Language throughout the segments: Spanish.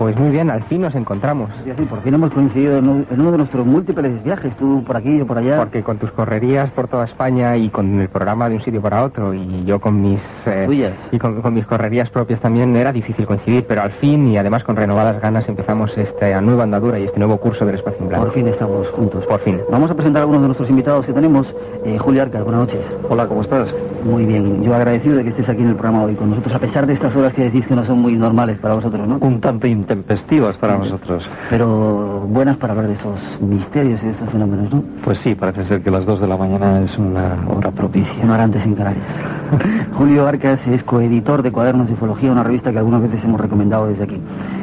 Pues muy bien, al fin nos encontramos. Sí, sí, por fin hemos coincidido en uno, en uno de nuestros múltiples viajes, tú por aquí, yo por allá. Porque con tus correrías por toda España y con el programa de un sitio para otro y yo con mis eh, Tuyas. y con, con mis correrías propias también era difícil coincidir, pero al fin y además con renovadas ganas empezamos esta nueva andadura y este nuevo curso del espacio en blanco. Por fin estamos juntos. Por fin. Vamos a presentar a algunos de nuestros invitados que tenemos. Eh, Julio Arcas, buenas noches. Hola, ¿cómo estás? Muy bien, yo agradecido de que estés aquí en el programa hoy con nosotros, a pesar de estas horas que decís que no son muy normales para vosotros, ¿no? Un tanto intempestivas para nosotros. Pero buenas para hablar de esos misterios y de esos fenómenos, ¿no? Pues sí, parece ser que las 2 de la mañana es una hora propicia. Una hora antes en Canarias. Julio Arcas es coeditor de Cuadernos de Ufología, una revista que algunas veces hemos recomendado desde aquí.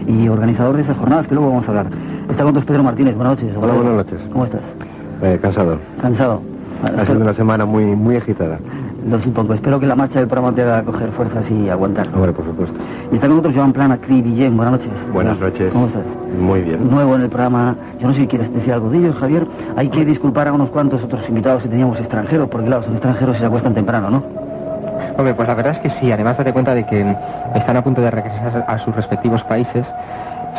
Y organizador de esas jornadas que luego vamos a hablar. Está con Pedro Martínez, buenas noches. Hola, buenas noches. ¿Cómo estás? Eh, cansado. ¿Cansado? Ha sido una semana muy, muy agitada. Lo supongo. Espero que la marcha del programa te haga coger fuerzas y aguantar. Hombre, por supuesto. Y está con nosotros Joan Plana, Cri Guillén. Buenas noches. Buenas noches. ¿Cómo estás? Muy bien. Nuevo en el programa. Yo no sé si quieres decir algo de ellos, Javier. Hay que disculpar a unos cuantos otros invitados que teníamos extranjeros, porque claro, son extranjeros y se acuestan temprano, ¿no? Hombre, pues la verdad es que sí, además date cuenta de que están a punto de regresar a sus respectivos países.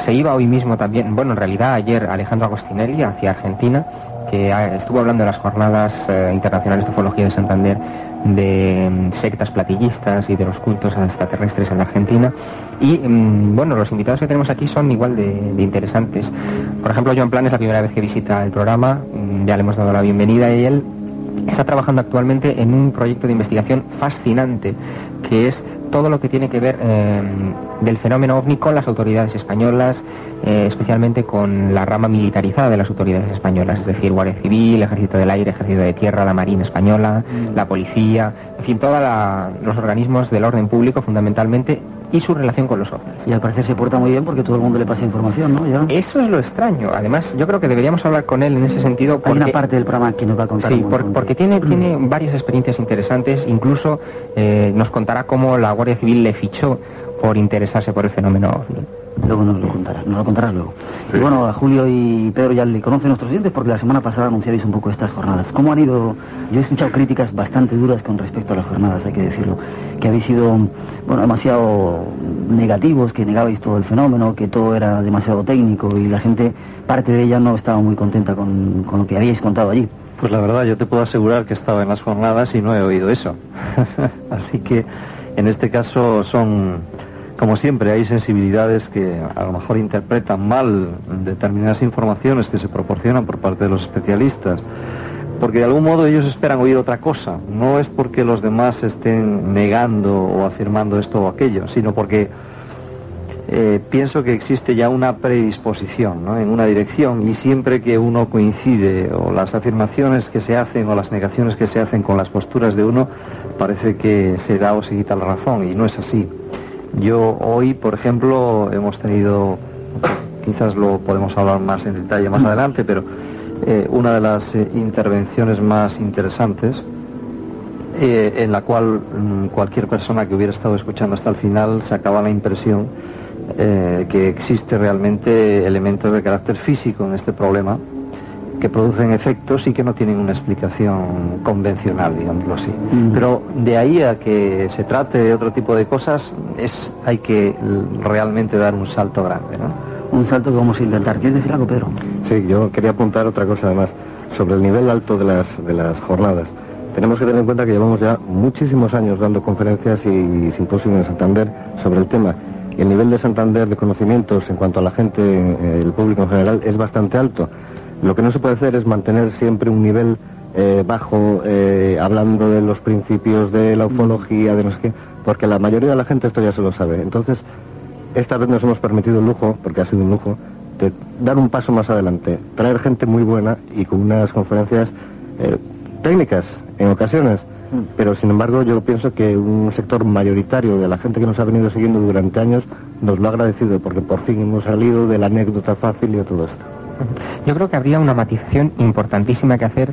Se iba hoy mismo también, bueno, en realidad ayer Alejandro Agostinelli hacia Argentina, que ah, estuvo hablando de las jornadas eh, internacionales de ufología de Santander, de mm, sectas platillistas y de los cultos extraterrestres en Argentina. Y mm, bueno, los invitados que tenemos aquí son igual de, de interesantes. Por ejemplo, Joan Plan es la primera vez que visita el programa, mm, ya le hemos dado la bienvenida y él está trabajando actualmente en un proyecto de investigación fascinante que es todo lo que tiene que ver eh, del fenómeno ovni con las autoridades españolas, eh, especialmente con la rama militarizada de las autoridades españolas, es decir, Guardia Civil, Ejército del Aire, Ejército de Tierra, la Marina Española, la Policía, en fin, todos los organismos del orden público fundamentalmente y su relación con los ovnis. Y al parecer se porta muy bien porque todo el mundo le pasa información, ¿no? Ya. Eso es lo extraño. Además, yo creo que deberíamos hablar con él en ese sentido. Hay Porque... una parte del programa que nos va a contar. Sí, por- porque tiene, tiene varias experiencias interesantes, incluso eh, nos contará cómo la Guardia Civil le fichó por interesarse por el fenómeno ovni. Luego nos lo contarás, nos lo contarás luego. Y bueno, a Julio y Pedro ya le conocen nuestros oyentes porque la semana pasada anunciaréis un poco estas jornadas. ¿Cómo han ido? Yo he escuchado críticas bastante duras con respecto a las jornadas, hay que decirlo. Que habéis sido, bueno, demasiado negativos, que negabais todo el fenómeno, que todo era demasiado técnico y la gente, parte de ella no estaba muy contenta con, con lo que habíais contado allí. Pues la verdad, yo te puedo asegurar que estaba en las jornadas y no he oído eso. Así que en este caso son, como siempre, hay sensibilidades que a lo mejor interpretan mal determinadas informaciones que se proporcionan por parte de los especialistas. Porque de algún modo ellos esperan oír otra cosa. No es porque los demás estén negando o afirmando esto o aquello, sino porque eh, pienso que existe ya una predisposición ¿no? en una dirección y siempre que uno coincide o las afirmaciones que se hacen o las negaciones que se hacen con las posturas de uno, parece que se da o se quita la razón y no es así. Yo hoy, por ejemplo, hemos tenido, quizás lo podemos hablar más en detalle más adelante, pero eh, una de las eh, intervenciones más interesantes eh, en la cual mm, cualquier persona que hubiera estado escuchando hasta el final sacaba la impresión que existe realmente elementos de carácter físico en este problema que producen efectos y que no tienen una explicación convencional, digámoslo así. Mm. Pero de ahí a que se trate de otro tipo de cosas, es hay que realmente dar un salto grande, ¿no? Un salto que vamos a intentar. ¿Quieres decir algo, Pedro? Sí, yo quería apuntar otra cosa además sobre el nivel alto de las, de las jornadas. Tenemos que tener en cuenta que llevamos ya muchísimos años dando conferencias y simposios en Santander sobre el tema. Y el nivel de Santander de conocimientos en cuanto a la gente, eh, el público en general, es bastante alto. Lo que no se puede hacer es mantener siempre un nivel eh, bajo, eh, hablando de los principios de la ufología, de no sé qué, porque la mayoría de la gente esto ya se lo sabe. Entonces, esta vez nos hemos permitido el lujo, porque ha sido un lujo, de dar un paso más adelante, traer gente muy buena y con unas conferencias eh, técnicas en ocasiones, pero sin embargo yo pienso que un sector mayoritario de la gente que nos ha venido siguiendo durante años nos lo ha agradecido porque por fin hemos salido de la anécdota fácil y de todo esto. Yo creo que habría una matización importantísima que hacer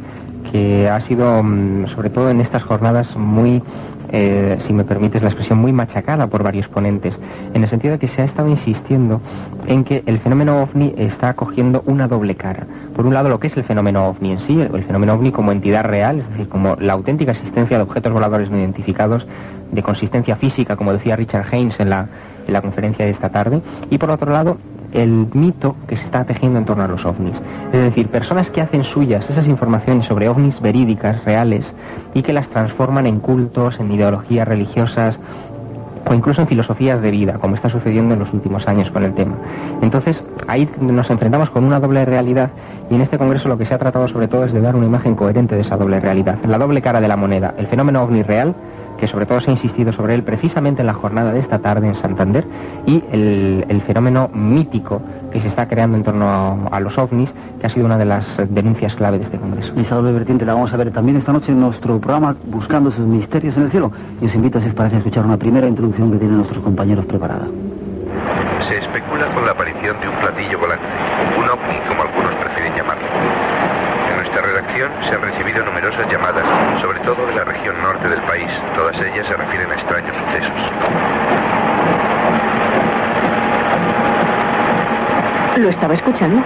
que ha sido, mm, sobre todo en estas jornadas, muy eh, si me permites la expresión, muy machacada por varios ponentes, en el sentido de que se ha estado insistiendo en que el fenómeno ovni está cogiendo una doble cara. Por un lado, lo que es el fenómeno ovni en sí, el fenómeno ovni como entidad real, es decir, como la auténtica existencia de objetos voladores no identificados, de consistencia física, como decía Richard Haynes en la, en la conferencia de esta tarde, y por otro lado, el mito que se está tejiendo en torno a los ovnis. Es decir, personas que hacen suyas esas informaciones sobre ovnis verídicas, reales, y que las transforman en cultos, en ideologías religiosas o incluso en filosofías de vida, como está sucediendo en los últimos años con el tema. Entonces, ahí nos enfrentamos con una doble realidad y en este congreso lo que se ha tratado sobre todo es de dar una imagen coherente de esa doble realidad, la doble cara de la moneda, el fenómeno ovni real que sobre todo se ha insistido sobre él precisamente en la jornada de esta tarde en Santander, y el, fenómeno mítico que se está creando en torno a, los ovnis, que ha sido una de las denuncias clave de este Congreso. Esa doble vertiente la vamos a ver también esta noche en nuestro programa Buscando sus misterios en el cielo. Y os invito, si os parece, a escuchar una primera introducción que tienen nuestros compañeros preparada. Se especula con la aparición de un platillo volante, un ovni como algunos prefieren llamarlo nuestra redacción se han recibido numerosas llamadas, sobre todo de la región norte del Todas ellas se refieren a extraños sucesos. ¿Lo estaba escuchando?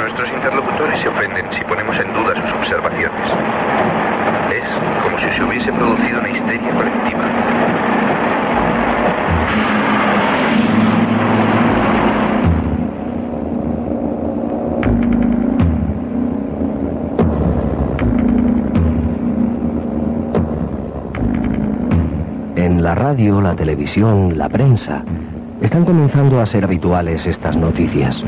Nuestros interlocutores se ofenden si ponemos en duda sus observaciones. Es como si se hubiese producido una histeria colectiva. La radio, la televisión, la prensa, están comenzando a ser habituales estas noticias.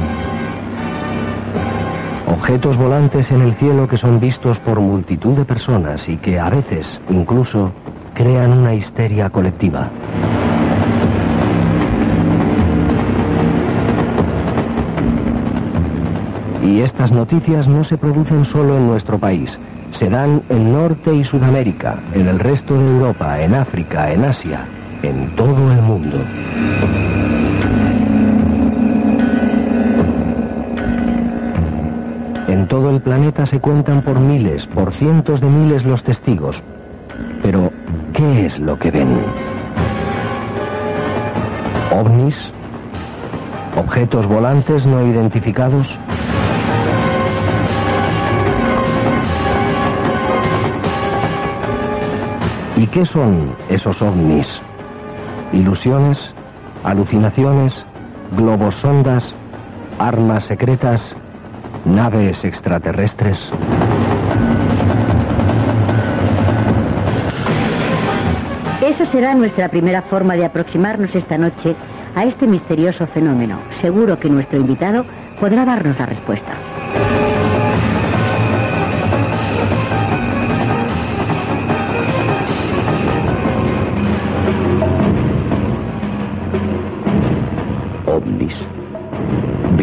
Objetos volantes en el cielo que son vistos por multitud de personas y que a veces incluso crean una histeria colectiva. Y estas noticias no se producen solo en nuestro país, se dan en Norte y Sudamérica, en el resto de Europa, en África, en Asia, en todo el mundo. En todo el planeta se cuentan por miles, por cientos de miles los testigos. Pero, ¿qué es lo que ven? ¿OVNIs? ¿Objetos volantes no identificados? ¿Y qué son esos ovnis? ¿Ilusiones? ¿Alucinaciones? ¿Globos sondas? ¿Armas secretas? ¿Naves extraterrestres? Esa será nuestra primera forma de aproximarnos esta noche a este misterioso fenómeno. Seguro que nuestro invitado podrá darnos la respuesta.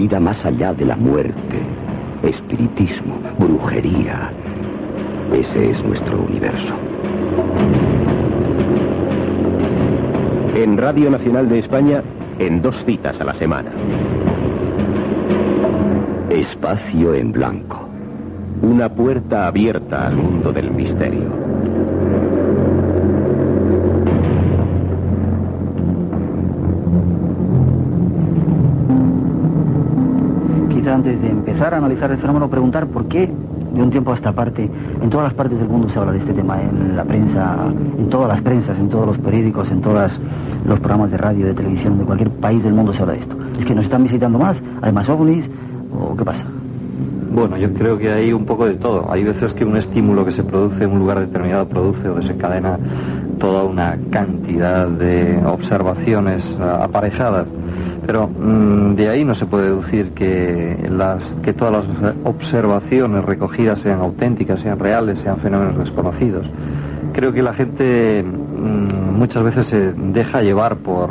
Vida más allá de la muerte, espiritismo, brujería. Ese es nuestro universo. En Radio Nacional de España, en dos citas a la semana. Espacio en blanco. Una puerta abierta al mundo del misterio. Antes de empezar a analizar el fenómeno, preguntar por qué de un tiempo a esta parte, en todas las partes del mundo se habla de este tema, en la prensa, en todas las prensas, en todos los periódicos, en todos los programas de radio, de televisión, de cualquier país del mundo se habla de esto. ¿Es que nos están visitando más? ¿Hay más ovnis? ¿O qué pasa? Bueno, yo creo que hay un poco de todo. Hay veces que un estímulo que se produce en un lugar determinado produce o desencadena toda una cantidad de observaciones aparejadas pero mm, de ahí no se puede deducir que, las, que todas las observaciones recogidas sean auténticas, sean reales, sean fenómenos desconocidos. Creo que la gente, mm, muchas veces se deja llevar por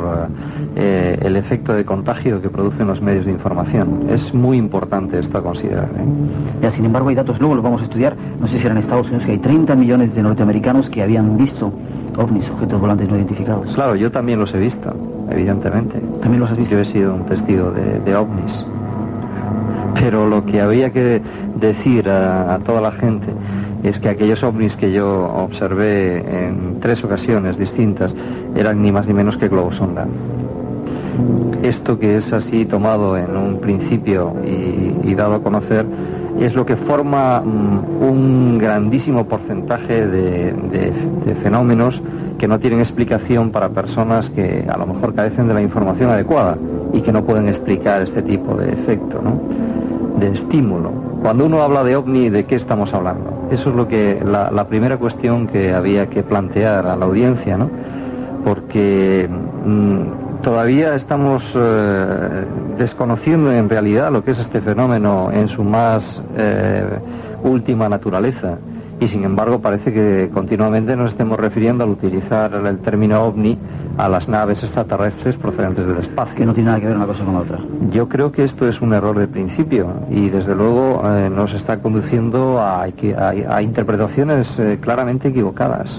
eh, el efecto de contagio que producen los medios de información. Es muy importante esto a considerar. ¿eh? Ya, sin embargo, hay datos, luego los vamos a estudiar. No sé si eran Estados Unidos que hay 30 millones de norteamericanos que habían visto ovnis, objetos volantes no identificados. Claro, yo también los he visto, evidentemente. ¿También los has visto? Yo he sido un testigo de, de ovnis. Pero lo que había que decir a, a toda la gente es que aquellos ovnis que yo observé en tres ocasiones distintas eran ni más ni menos que globos sonda. Esto que es así tomado en un principio y, y dado a conocer es lo que forma mm, un grandísimo porcentaje de, fenómenos que no tienen explicación para personas que a lo mejor carecen de la información adecuada y que no pueden explicar este tipo de efecto, de estímulo. Cuando uno habla de ovni, ¿de qué estamos hablando? Eso es lo que la, la primera cuestión que había que plantear a la audiencia, ¿no? Porque mm, todavía estamos eh, desconociendo en realidad lo que es este fenómeno en su más eh, última naturaleza. Y sin embargo parece que continuamente nos estemos refiriendo al utilizar el término ovni a las naves extraterrestres procedentes del espacio. Que no tiene nada que ver una cosa con la otra. Yo creo que esto es un error de principio y desde luego eh, nos está conduciendo a- a interpretaciones eh, claramente equivocadas.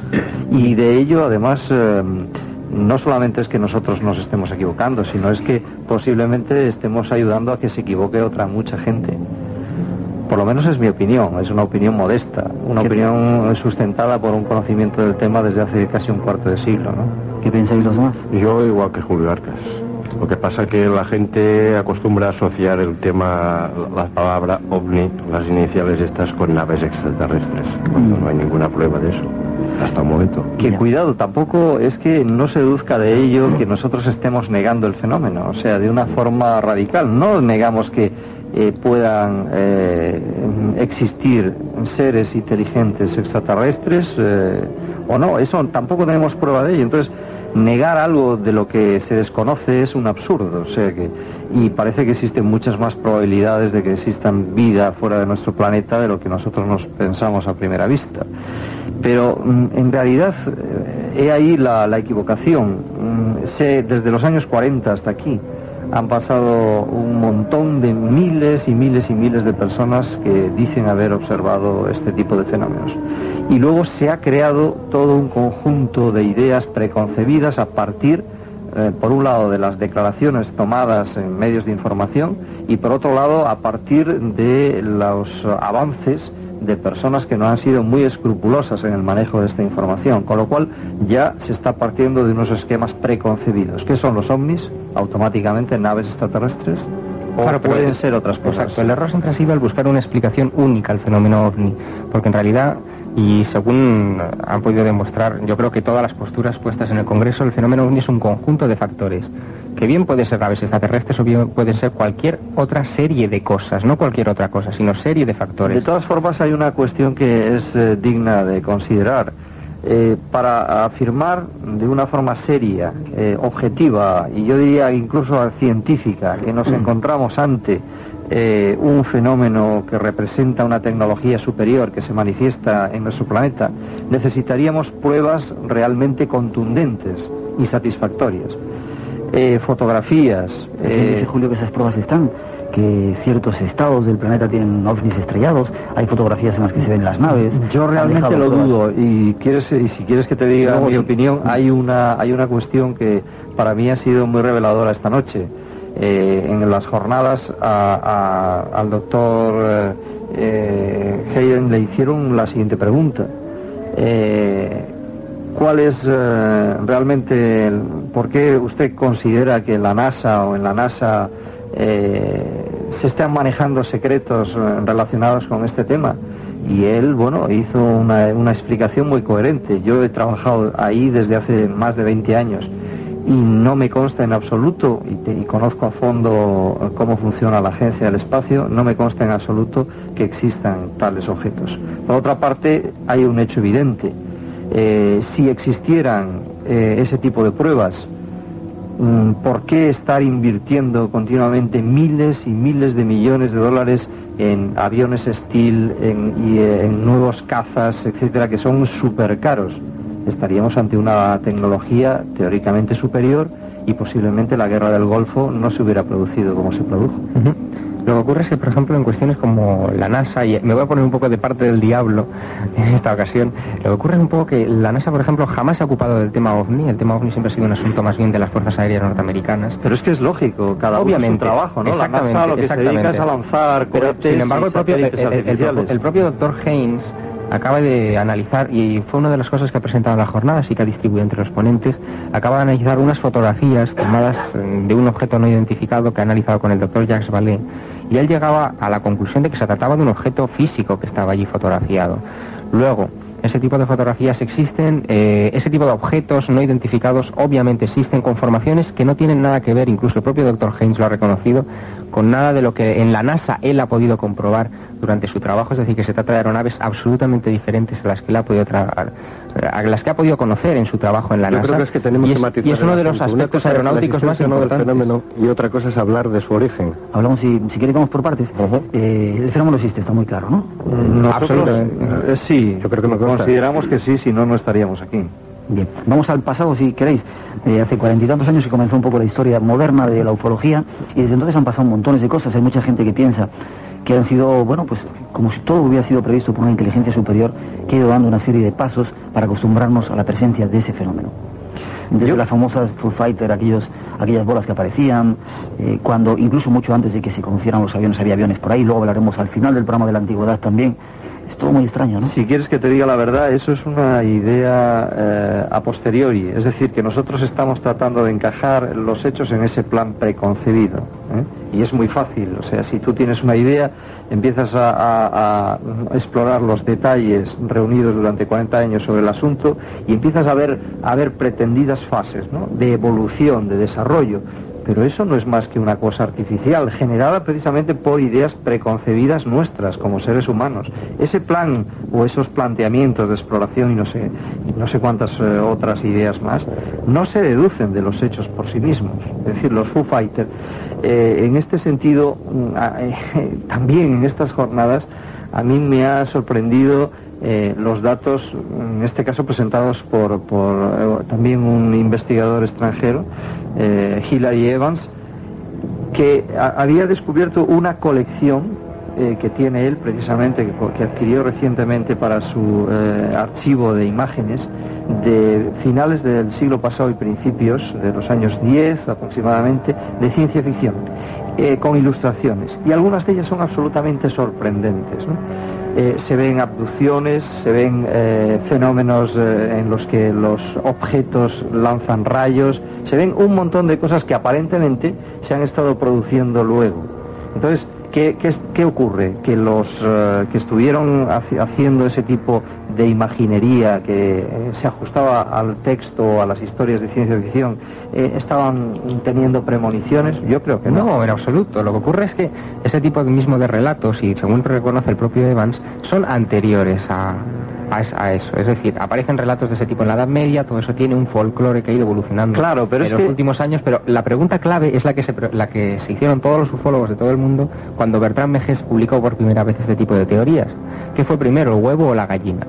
Y de ello además eh, no solamente es que nosotros nos estemos equivocando, sino es que posiblemente estemos ayudando a que se equivoque otra mucha gente. Por lo menos es mi opinión, es una opinión modesta, una opinión sustentada por un conocimiento del tema desde hace casi un cuarto de siglo, ¿no? ¿Qué pensáis los demás? Yo igual que Julio Arcas. Lo que pasa es que la gente acostumbra a asociar el tema, la palabra ovni, las iniciales estas, con naves extraterrestres, cuando no hay ninguna prueba de eso, hasta el momento. Que cuidado, tampoco es que no se deduzca de ello que nosotros estemos negando el fenómeno, o sea, de una forma radical. No negamos que eh, puedan eh, existir seres inteligentes extraterrestres eh, o no, eso tampoco tenemos prueba de ello. Entonces, negar algo de lo que se desconoce es un absurdo, o sea que y parece que existen muchas más probabilidades de que existan vida fuera de nuestro planeta de lo que nosotros nos pensamos a primera vista. Pero mm, en realidad eh, he ahí la, la equivocación. Mm, sé, desde los años 40 hasta aquí han pasado un montón de miles y miles y miles de personas que dicen haber observado este tipo de fenómenos. Y luego se ha creado todo un conjunto de ideas preconcebidas a partir, eh, por un lado, de las declaraciones tomadas en medios de información y por otro lado, a partir de los avances de personas que no han sido muy escrupulosas en el manejo de esta información, con lo cual ya se está partiendo de unos esquemas preconcebidos. ¿Qué son los ovnis? Automáticamente naves extraterrestres. O Claro, pueden ser otras cosas. Exacto, el error siempre ha sido el buscar una explicación única al fenómeno ovni, porque en realidad, y según han podido demostrar, yo creo que todas las posturas puestas en el Congreso, el fenómeno ovni es un conjunto de factores, que bien pueden ser naves extraterrestres o bien pueden ser cualquier otra serie de cosas, no cualquier otra cosa, sino serie de factores. De todas formas, hay una cuestión que es eh, digna de considerar. Eh, para afirmar de una forma seria, eh, objetiva y yo diría incluso científica que nos encontramos ante eh, un fenómeno que representa una tecnología superior que se manifiesta en nuestro planeta, necesitaríamos pruebas realmente contundentes y satisfactorias. Eh, fotografías. Eh, dice Julio que esas pruebas están, que ciertos estados del planeta tienen ovnis estrellados, hay fotografías en las que se ven las naves. Yo realmente lo pruebas. dudo y quieres y si quieres que te diga Luego mi sí. opinión, hay una hay una cuestión que para mí ha sido muy reveladora esta noche. Eh, en las jornadas a- a- al doctor eh, eh, Hayden le hicieron la siguiente pregunta. Eh, ¿Cuál es eh, realmente, el- por qué usted considera que en la NASA o en la NASA eh, se están manejando secretos eh, relacionados con este tema? Y él, bueno, hizo una, explicación muy coherente. Yo he trabajado ahí desde hace más de 20 años y no me consta en absoluto, y, conozco a fondo cómo funciona la Agencia del Espacio, no me consta en absoluto que existan tales objetos. Por otra parte, hay un hecho evidente. Eh, si existieran eh, ese tipo de pruebas, mm, ¿por qué estar invirtiendo continuamente miles y miles de millones de dólares en aviones Steel en, eh, en nuevos cazas, etcétera, que son súper caros? estaríamos ante una tecnología teóricamente superior y posiblemente la guerra del Golfo no se hubiera producido como se produjo. Lo que ocurre es que, por ejemplo, en cuestiones como la NASA, y me voy a poner un poco de parte del diablo en esta ocasión, lo que ocurre es un poco que la NASA, por ejemplo, jamás se ha ocupado del tema OVNI. El tema OVNI siempre ha sido un asunto más bien de las Fuerzas Aéreas norteamericanas. Pero es que es lógico, cada Obviamente, uno su trabajo, ¿no? La exactamente, NASA lo que se dedica es a lanzar Pero, cohetes sin embargo, el propio, el, satélites el- el- artificiales. el propio doctor Haynes acaba de analizar, y fue una de las cosas que ha presentado en la jornada, así que ha distribuido entre los ponentes, acaba de analizar unas fotografías tomadas eh, de un objeto no identificado que ha analizado con el doctor Jacques Vallée, y él llegaba a la conclusión de que se trataba de un objeto físico que estaba allí fotografiado. Luego, ese tipo de fotografías existen, eh, ese tipo de objetos no identificados obviamente existen con formaciones que no tienen nada que ver, incluso el propio doctor Haynes lo ha reconocido, con nada de lo que en la NASA él ha podido comprobar durante su trabajo, es decir, que se trata de aeronaves absolutamente diferentes a las que él ha podido tra- a las que ha podido conocer en su trabajo en la Yo NASA. creo que es que tenemos y, que es, matizar y es uno de los aspectos aeronáuticos más no del importantes. fenómeno y otra cosa es hablar de su origen. Hablamos, si, si vamos por partes. Eh, el fenómeno existe, está muy claro, ¿no? Nosotros, eh, sí, Yo creo que me consideramos que sí, si no, no estaríamos aquí. Bien, vamos al pasado si queréis. Eh, hace cuarenta y tantos años que comenzó un poco la historia moderna de la ufología y desde entonces han pasado montones de cosas. Hay mucha gente que piensa que han sido, bueno, pues como si todo hubiera sido previsto por una inteligencia superior que ha ido dando una serie de pasos para acostumbrarnos a la presencia de ese fenómeno. Desde las famosas Foo Fighter, aquellos, aquellas bolas que aparecían, eh, cuando incluso mucho antes de que se conocieran los aviones había aviones por ahí, luego hablaremos al final del programa de la antigüedad también. Es todo muy extraño. Si quieres que te diga la verdad, eso es una idea eh, a posteriori, es decir, que nosotros estamos tratando de encajar los hechos en ese plan preconcebido. ¿eh? Y es muy fácil, o sea, si tú tienes una idea, empiezas a, explorar los detalles reunidos durante 40 años sobre el asunto y empiezas a ver, a ver pretendidas fases de evolución, de desarrollo. Pero eso no es más que una cosa artificial, generada precisamente por ideas preconcebidas nuestras como seres humanos. Ese plan o esos planteamientos de exploración y no sé, no sé cuántas eh, otras ideas más, no se deducen de los hechos por sí mismos. Es decir, los Foo Fighters, eh, en este sentido, mm, a- eh, también en estas jornadas, a mí me ha sorprendido eh, los datos, en este caso presentados por, eh, también un investigador extranjero, eh, Evans, que había descubierto una colección eh, que tiene él precisamente, que, que adquirió recientemente para su archivo de imágenes de finales del siglo pasado y principios de los años 10 aproximadamente, de ciencia ficción, con ilustraciones. Y algunas de ellas son absolutamente sorprendentes. ¿no? Eh, se ven abducciones, se ven eh, fenómenos eh, en los que los objetos lanzan rayos, se ven un montón de cosas que aparentemente se han estado produciendo luego. Entonces, ¿qué, qué, qué ocurre? Que los eh, que estuvieron haci- haciendo ese tipo de imaginería que eh, se ajustaba al texto, a las historias de ciencia ficción, eh, estaban teniendo premoniciones. Yo creo que no. No, en absoluto. Lo que ocurre es que ese tipo mismo de relatos, y según reconoce el propio Evans, son anteriores a, a es- a eso. Es decir, aparecen relatos de ese tipo en la Edad Media, todo eso tiene un folclore que ha ido evolucionando Claro, pero en los que- últimos años, pero la pregunta clave es la que, se, la que se hicieron todos los ufólogos de todo el mundo cuando Bertrand Mejes publicó por primera vez este tipo de teorías. ¿Qué fue primero, el huevo o la gallina?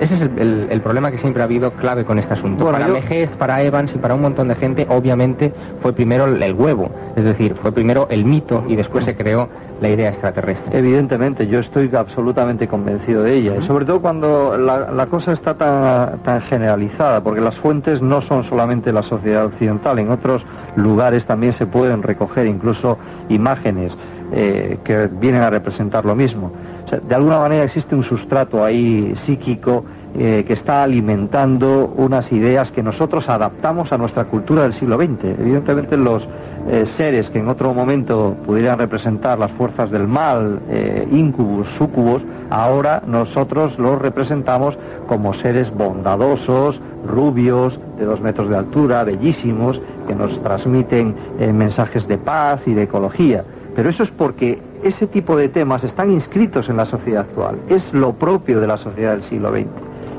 Ese es el, el- el problema que siempre ha habido clave con este asunto. Bueno, para yo- Mejes, para Evans y para un montón de gente, obviamente fue primero el, el huevo. Es decir, fue primero el mito y después se creó la idea extraterrestre. Evidentemente, yo estoy absolutamente convencido de ella, y sobre todo cuando la, la cosa está tan, tan generalizada, porque las fuentes no son solamente la sociedad occidental, en otros lugares también se pueden recoger incluso imágenes eh, que vienen a representar lo mismo. O sea, de alguna manera existe un sustrato ahí psíquico eh, que está alimentando unas ideas que nosotros adaptamos a nuestra cultura del siglo XX. Evidentemente los eh, seres que en otro momento pudieran representar las fuerzas del mal, eh, incubus, sucubos, ahora nosotros los representamos como seres bondadosos, rubios, de dos metros de altura, bellísimos, que nos transmiten eh, mensajes de paz y de ecología. Pero eso es porque ese tipo de temas están inscritos en la sociedad actual. Es lo propio de la sociedad del siglo XX.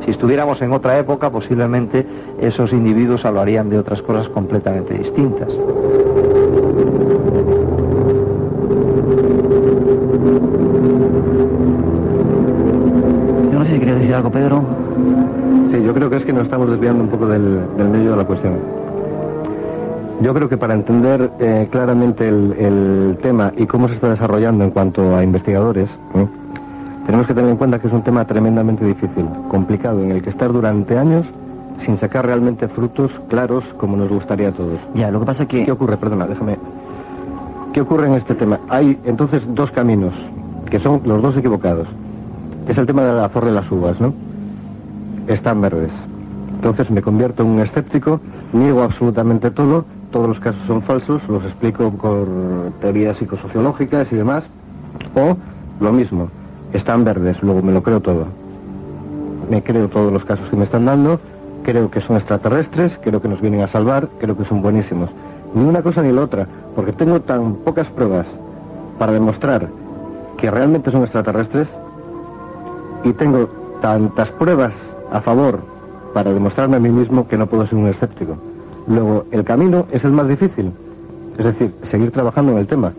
Si estuviéramos en otra época, posiblemente esos individuos hablarían de otras cosas completamente distintas. Algo, Pedro. Sí, yo creo que es que nos estamos desviando un poco del, del medio de la cuestión. Yo creo que para entender eh, claramente el, el tema y cómo se está desarrollando en cuanto a investigadores, ¿eh? tenemos que tener en cuenta que es un tema tremendamente difícil, complicado, en el que estar durante años sin sacar realmente frutos claros como nos gustaría a todos. Ya, lo que pasa es que... ¿Qué ocurre? Perdona, déjame. ¿Qué ocurre en este tema? Hay entonces dos caminos, que son los dos equivocados. Es el tema de la flor de las uvas, ¿no? Están verdes. Entonces me convierto en un escéptico, niego absolutamente todo, todos los casos son falsos, los explico por teorías psicosociológicas y demás. O lo mismo, están verdes, luego me lo creo todo. Me creo todos los casos que me están dando, creo que son extraterrestres, creo que nos vienen a salvar, creo que son buenísimos. Ni una cosa ni la otra, porque tengo tan pocas pruebas para demostrar que realmente son extraterrestres y tengo tantas pruebas a favor para demostrarme a mí mismo que no puedo ser un escéptico. Luego, el camino es el más difícil, es decir, seguir trabajando en el tema.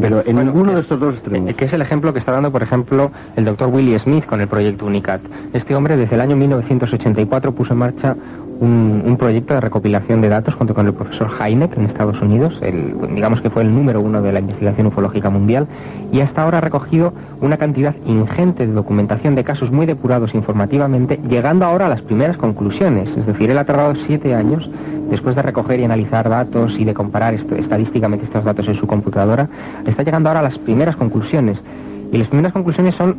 Pero en Bueno, ninguno de estos dos extremos. Que es el ejemplo que está dando, por ejemplo, el doctor Willie Smith con el proyecto UNICAT. Este hombre desde el año 1984 puso en marcha un, un proyecto de recopilación de datos junto con el profesor Hynek en Estados Unidos, el, digamos que fue el número uno de la investigación ufológica mundial, y hasta ahora ha recogido una cantidad ingente de documentación de casos muy depurados informativamente, llegando ahora a las primeras conclusiones. Es decir, él ha tardado siete años después de recoger y analizar datos y de comparar estadísticamente estos datos en su computadora, está llegando ahora a las primeras conclusiones. Y las primeras conclusiones son,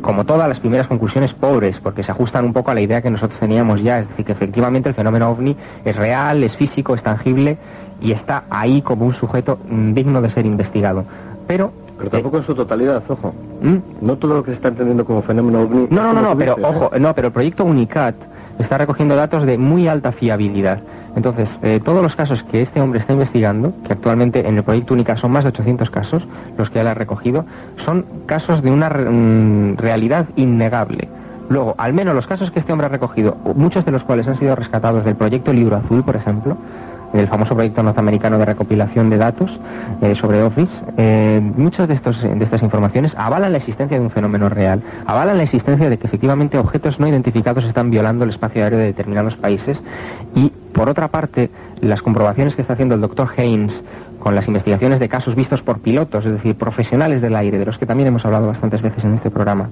como todas las primeras conclusiones, pobres, porque se ajustan un poco a la idea que nosotros teníamos ya, es decir, que efectivamente el fenómeno ovni es real, es físico, es tangible y está ahí como un sujeto mm, digno de ser investigado. Pero... Pero tampoco en su totalidad, ojo. ¿Mm? No todo lo que se está entendiendo como fenómeno ovni. No, no, no, no, pero dices, ¿eh? ojo, no, pero el proyecto Unicat está recogiendo datos de muy alta fiabilidad. Entonces, eh, todos los casos que este hombre está investigando, que actualmente en el proyecto Unicat son más de 800 casos, los que él ha recogido, son casos de una mm, realidad innegable. Luego, al menos los casos que este hombre ha recogido, muchos de los cuales han sido rescatados del proyecto Libro Azul, por ejemplo, el famoso proyecto norteamericano de recopilación de datos eh, sobre Office, eh, muchas de, estos, de estas informaciones avalan la existencia de un fenómeno real, avalan la existencia de que efectivamente objetos no identificados están violando el espacio aéreo de determinados países y, por otra parte, las comprobaciones que está haciendo el doctor Haynes con las investigaciones de casos vistos por pilotos, es decir, profesionales del aire, de los que también hemos hablado bastantes veces en este programa,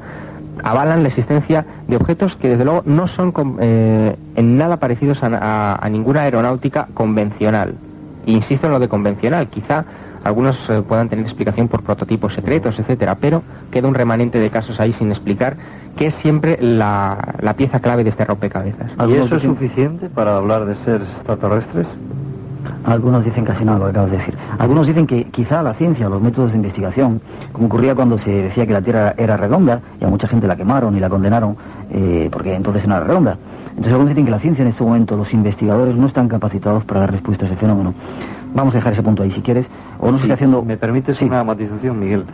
avalan la existencia de objetos que desde luego no son eh, en nada parecidos a, a- a ninguna aeronáutica convencional. Insisto en lo de convencional, quizá algunos eh, puedan tener explicación por prototipos secretos, etcétera, pero queda un remanente de casos ahí sin explicar, que es siempre la, la pieza clave de este rompecabezas. ¿Y eso es suficiente para hablar de seres extraterrestres? Algunos dicen casi nada lo que acabas de decir. Algunos dicen que quizá la ciencia, los métodos de investigación, como ocurría cuando se decía que la Tierra era redonda, y a mucha gente la quemaron y la condenaron eh, porque entonces no era redonda. Entonces algunos dicen que la ciencia en este momento, los investigadores no están capacitados para dar respuesta a ese fenómeno. Vamos a dejar ese punto ahí si quieres. O no Sí, haciendo... ¿Me permites una matización, Miguel?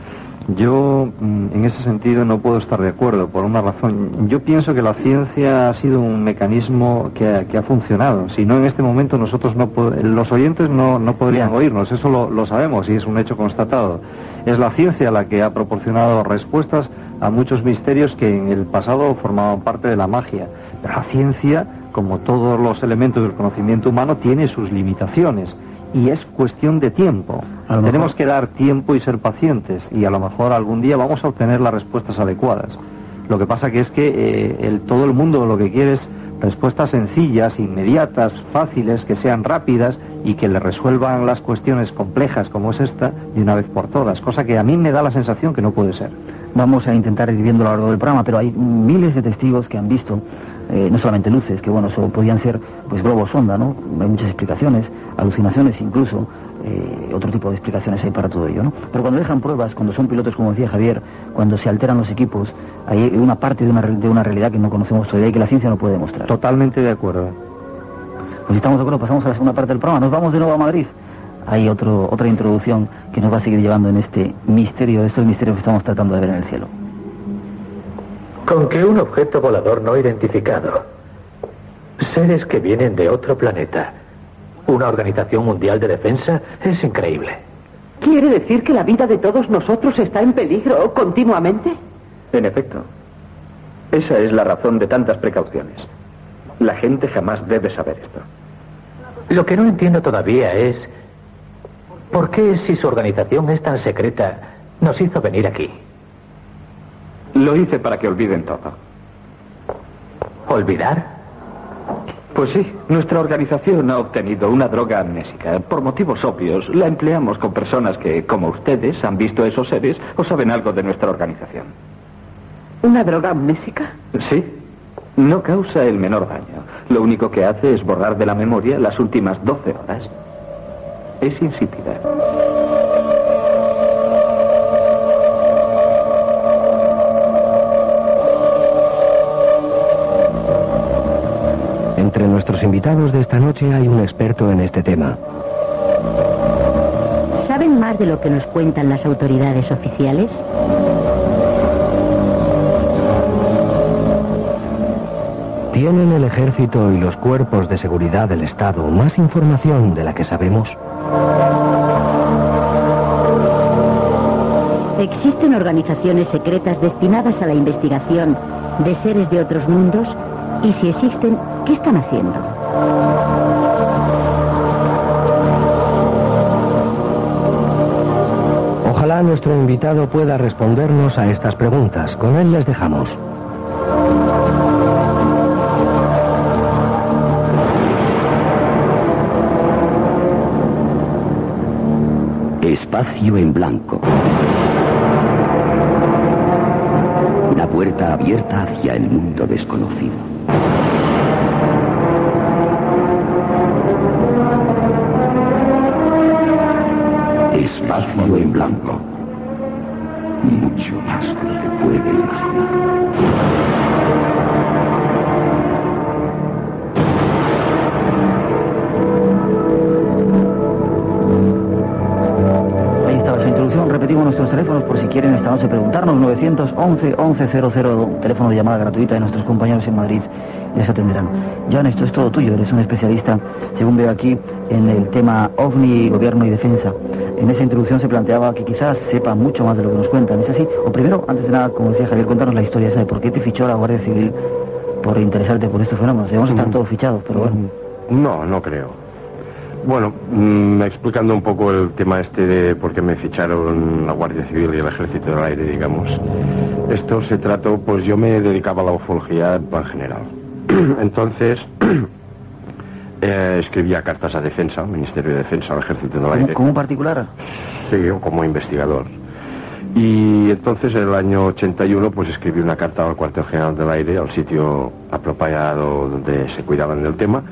Yo, mm, en ese sentido, no puedo estar de acuerdo por una razón. Yo pienso que la ciencia ha sido un mecanismo que ha, que ha funcionado. Si no, en este momento nosotros no los oyentes no, no podrían oírnos. Eso lo, lo sabemos y es un hecho constatado. Es la ciencia la que ha proporcionado respuestas a muchos misterios que en el pasado formaban parte de la magia. Pero la ciencia, como todos los elementos del conocimiento humano, tiene sus limitaciones y es cuestión de tiempo. Mejor- Tenemos que dar tiempo y ser pacientes y a lo mejor algún día vamos a obtener las respuestas adecuadas. Lo que pasa que es que eh, el- todo el mundo lo que quiere es respuestas sencillas, inmediatas, fáciles, que sean rápidas y que le resuelvan las cuestiones complejas como es esta de una vez por todas, cosa que a mí me da la sensación que no puede ser. Vamos a intentar ir viendo a lo largo del programa, pero hay miles de testigos que han visto, eh, no solamente luces, que bueno, eso podían ser pues globos sonda, ¿no? Hay muchas explicaciones, alucinaciones incluso, eh, otro tipo de explicaciones hay para todo ello, ¿no? Pero cuando dejan pruebas, cuando son pilotos, como decía Javier, cuando se alteran los equipos, hay una parte de una, re- de una realidad que no conocemos todavía y que la ciencia no puede demostrar. Totalmente de acuerdo. Pues si estamos de acuerdo, pasamos a la segunda parte del programa. Nos vamos de nuevo a Madrid. Hay otro, otra introducción que nos va a seguir llevando en este misterio, estos misterios que estamos tratando de ver en el cielo. Con que un objeto volador no identificado, seres que vienen de otro planeta, una organización mundial de defensa, es increíble. ¿Quiere decir que la vida de todos nosotros está en peligro continuamente? En efecto. Esa es la razón de tantas precauciones. La gente jamás debe saber esto. Lo que no entiendo todavía es por qué si su organización es tan secreta nos hizo venir aquí. Lo hice para que olviden todo. ¿Olvidar? Pues sí, nuestra organización ha obtenido una droga amnésica. Por motivos obvios, la empleamos con personas que, como ustedes, han visto esos seres o saben algo de nuestra organización. ¿Una droga amnésica? Sí. No causa el menor daño. Lo único que hace es borrar de la memoria las últimas 12 horas. Es insípida. Entre nuestros invitados de esta noche hay un experto en este tema. ¿Saben más de lo que nos cuentan las autoridades oficiales? ¿Tienen el ejército y los cuerpos de seguridad del Estado más información de la que sabemos? ¿Existen organizaciones secretas destinadas a la investigación de seres de otros mundos? Y si existen, ¿qué están haciendo? Ojalá nuestro invitado pueda respondernos a estas preguntas. Con él les dejamos. Espacio en blanco. La puerta abierta hacia el mundo desconocido. Espacio en blanco. Mucho más de lo que puede imaginar. Repetimos nuestros teléfonos por si quieren esta noche preguntarnos. 911 1100, teléfono de llamada gratuita de nuestros compañeros en Madrid. Les atenderán. Jan, esto es todo tuyo. Eres un especialista, según veo aquí, en el tema OVNI, gobierno y defensa. En esa introducción se planteaba que quizás sepa mucho más de lo que nos cuentan. ¿Es así? O primero, antes de nada, como decía Javier, contanos la historia esa de por qué te fichó la Guardia Civil por interesarte por estos fenómenos. Debemos estar todos fichados, pero bueno. No, no creo. Bueno, mm, explicando un poco el tema este de por qué me ficharon la Guardia Civil y el Ejército del Aire, digamos. Esto se trató, pues yo me dedicaba a la ufología en general. Entonces, eh, escribía cartas a defensa, al Ministerio de Defensa, al Ejército del ¿Como, Aire. como particular? Sí, yo como investigador. Y entonces en el año 81 pues escribí una carta al cuartel general del aire, al sitio apropiado donde se cuidaban del tema.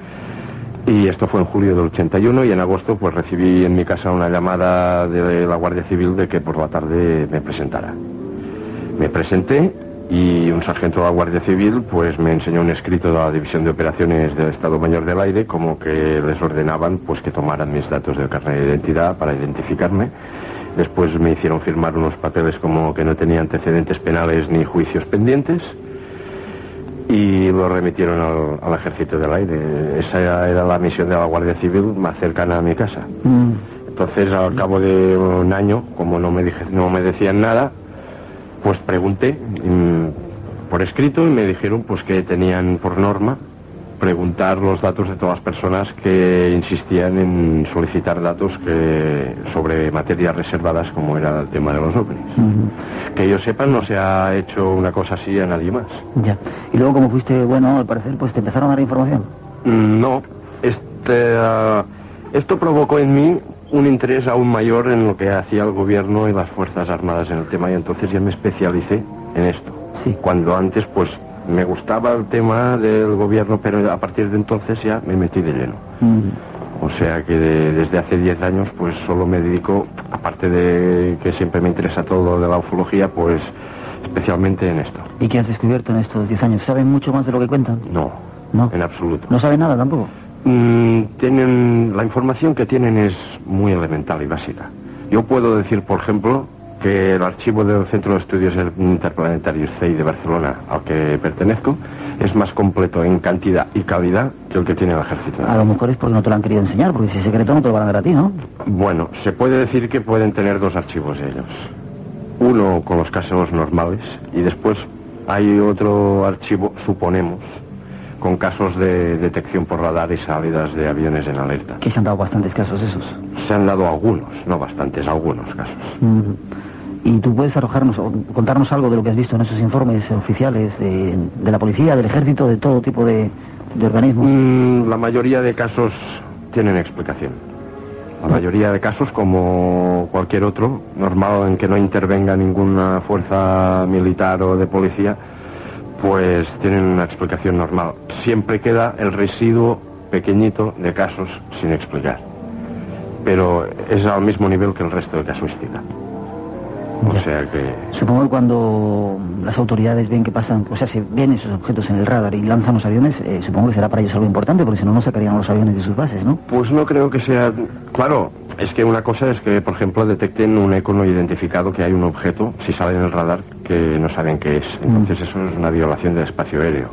Y esto fue en julio del 81 y en agosto pues recibí en mi casa una llamada de la Guardia Civil de que por la tarde me presentara. Me presenté y un sargento de la Guardia Civil pues me enseñó un escrito de la División de Operaciones del Estado Mayor del Aire como que les ordenaban pues que tomaran mis datos del carnet de identidad para identificarme. Después me hicieron firmar unos papeles como que no tenía antecedentes penales ni juicios pendientes y lo remitieron al, al Ejército del Aire. Esa era la misión de la Guardia Civil más cercana a mi casa. Entonces, al cabo de un año, como no me, dije, no me decían nada, pues pregunté mm, por escrito y me dijeron pues que tenían por norma preguntar los datos de todas las personas que insistían en solicitar datos que sobre materias reservadas como era el tema de los ovnis. Que yo sepa no se ha hecho una cosa así a nadie más. Ya. Y luego, como fuiste bueno, al parecer, pues te empezaron a dar información. Mm, No, este, ah, esto provocó en mí un interés aún mayor en lo que hacía el gobierno y las Fuerzas Armadas en el tema y entonces ya me especialicé en esto. Sí. Cuando antes pues me gustaba el tema del gobierno, pero a partir de entonces ya me metí de lleno. O sea que de- desde hace 10 años pues solo me dedico, aparte de que siempre me interesa todo de la ufología, pues especialmente en esto. ¿Y qué has descubierto en estos 10 años? ¿Saben mucho más de lo que cuentan? No, No. en absoluto. ¿No saben nada tampoco? Mm, tienen la información que tienen es muy elemental y básica. Yo puedo decir, por ejemplo, que el archivo del Centro de Estudios Interplanetarios CEI de Barcelona, al que pertenezco, es más completo en cantidad y calidad que el que tiene el Ejército. A lo mejor es porque no te lo han querido enseñar, porque si es secreto no te lo van a dar a ti, ¿no? Bueno, se puede decir que pueden tener dos archivos ellos. Uno con los casos normales y después Hay otro archivo, suponemos, con casos de detección por radar y salidas de aviones en alerta. Que se han dado bastantes casos esos. Se han dado algunos, no bastantes, algunos casos. Mm. ¿Y tú puedes arrojarnos o contarnos algo de lo que has visto en esos informes oficiales de, de la policía, del ejército, de todo tipo de, de organismos? Mm, la mayoría de casos tienen explicación. La mayoría de casos, como cualquier otro, normal en que no intervenga ninguna fuerza militar o de policía, pues tienen una explicación normal. Siempre queda el residuo pequeñito de casos sin explicar. Pero es al mismo nivel que el resto de casuística. O sea que... Supongo que cuando las autoridades ven que pasan, o sea, se ven esos objetos en el radar y lanzan los aviones, eh, supongo que será para ellos algo importante, porque si no, no sacarían los aviones de sus bases, ¿no? Pues no creo que sea... Claro, es que una cosa es que, por ejemplo, detecten un eco no identificado que hay un objeto, si sale en el radar, que no saben qué es. Entonces eso es una violación del espacio aéreo.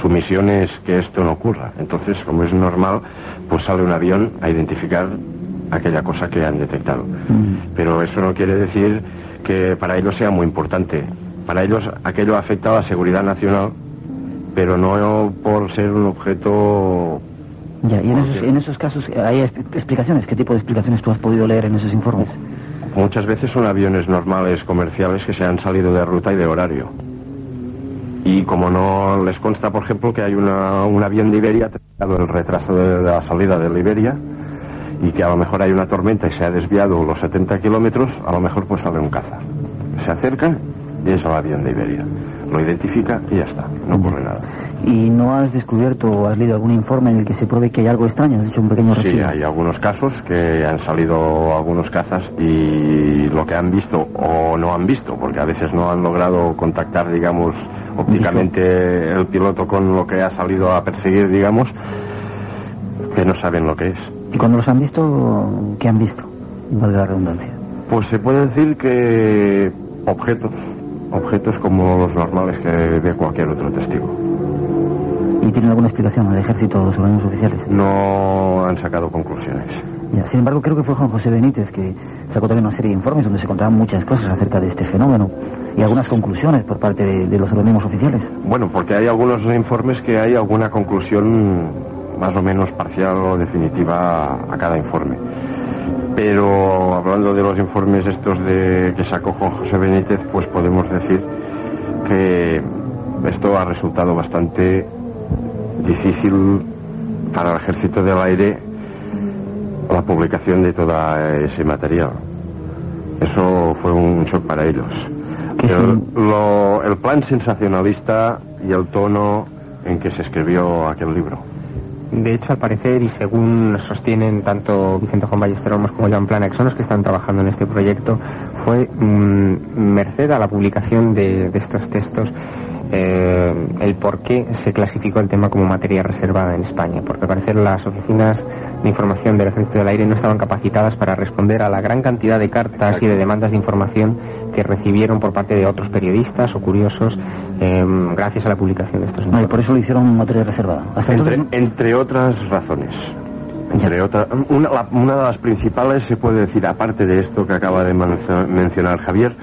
Su misión es que esto no ocurra. Entonces, como es normal, pues sale un avión a identificar aquella cosa que han detectado. Pero eso no quiere decir que para ellos sea muy importante. Para ellos aquello afecta a la seguridad nacional, pero no por ser un objeto... Ya, y en esos, en esos casos hay expl- explicaciones. ¿Qué tipo de explicaciones tú has podido leer en esos informes? Muchas veces son aviones normales, comerciales, que se han salido de ruta y de horario. Y como no les consta, por ejemplo, que hay una, un avión de Iberia, dado el retraso de, de la salida de Iberia, y que a lo mejor hay una tormenta y se ha desviado los 70 kilómetros, a lo mejor pues sale un caza. Se acerca y es el avión de Iberia. Lo identifica y ya está, no ocurre nada. ¿Y no has descubierto o has leído algún informe en el que se pruebe que hay algo extraño? Has hecho un pequeño Sí, hay algunos casos que han salido algunos cazas y lo que han visto o no han visto, porque a veces no han logrado contactar, digamos, ópticamente el piloto con lo que ha salido a perseguir, digamos, que no saben lo que es. ¿Y cuando los han visto, qué han visto? Valga la redundancia. Pues se puede decir que objetos, objetos como los normales que ve cualquier otro testigo. ¿Y tienen alguna explicación al ejército o los organismos oficiales? No han sacado conclusiones. Ya, Sin embargo, creo que fue Juan José Benítez que sacó también una serie de informes donde se contaban muchas cosas acerca de este fenómeno y algunas conclusiones por parte de, de los organismos oficiales. Bueno, porque hay algunos informes que hay alguna conclusión más o menos parcial o definitiva a cada informe. Pero hablando de los informes estos de que sacó Juan José Benítez, pues podemos decir que esto ha resultado bastante difícil para el ejército del aire la publicación de todo ese material. Eso fue un shock para ellos. El, lo- el plan sensacionalista y el tono en que se escribió aquel libro. De hecho, al parecer, y según sostienen tanto Vicente Juan Ballesteros como Joan Planex, son los que están trabajando en este proyecto, fue mm, merced a la publicación de, de estos textos eh, el por qué se clasificó el tema como materia reservada en España. Porque al parecer las oficinas de información del Ejército del Aire no estaban capacitadas para responder a la gran cantidad de cartas y de demandas de información que recibieron por parte de otros periodistas o curiosos eh, gracias a la publicación de estos No, y por eso lo hicieron en materia reservada. Entre, entonces, entre otras razones. Entre otras, una, la- una de las principales se puede decir, aparte de esto que acaba de mencio- mencionar Javier,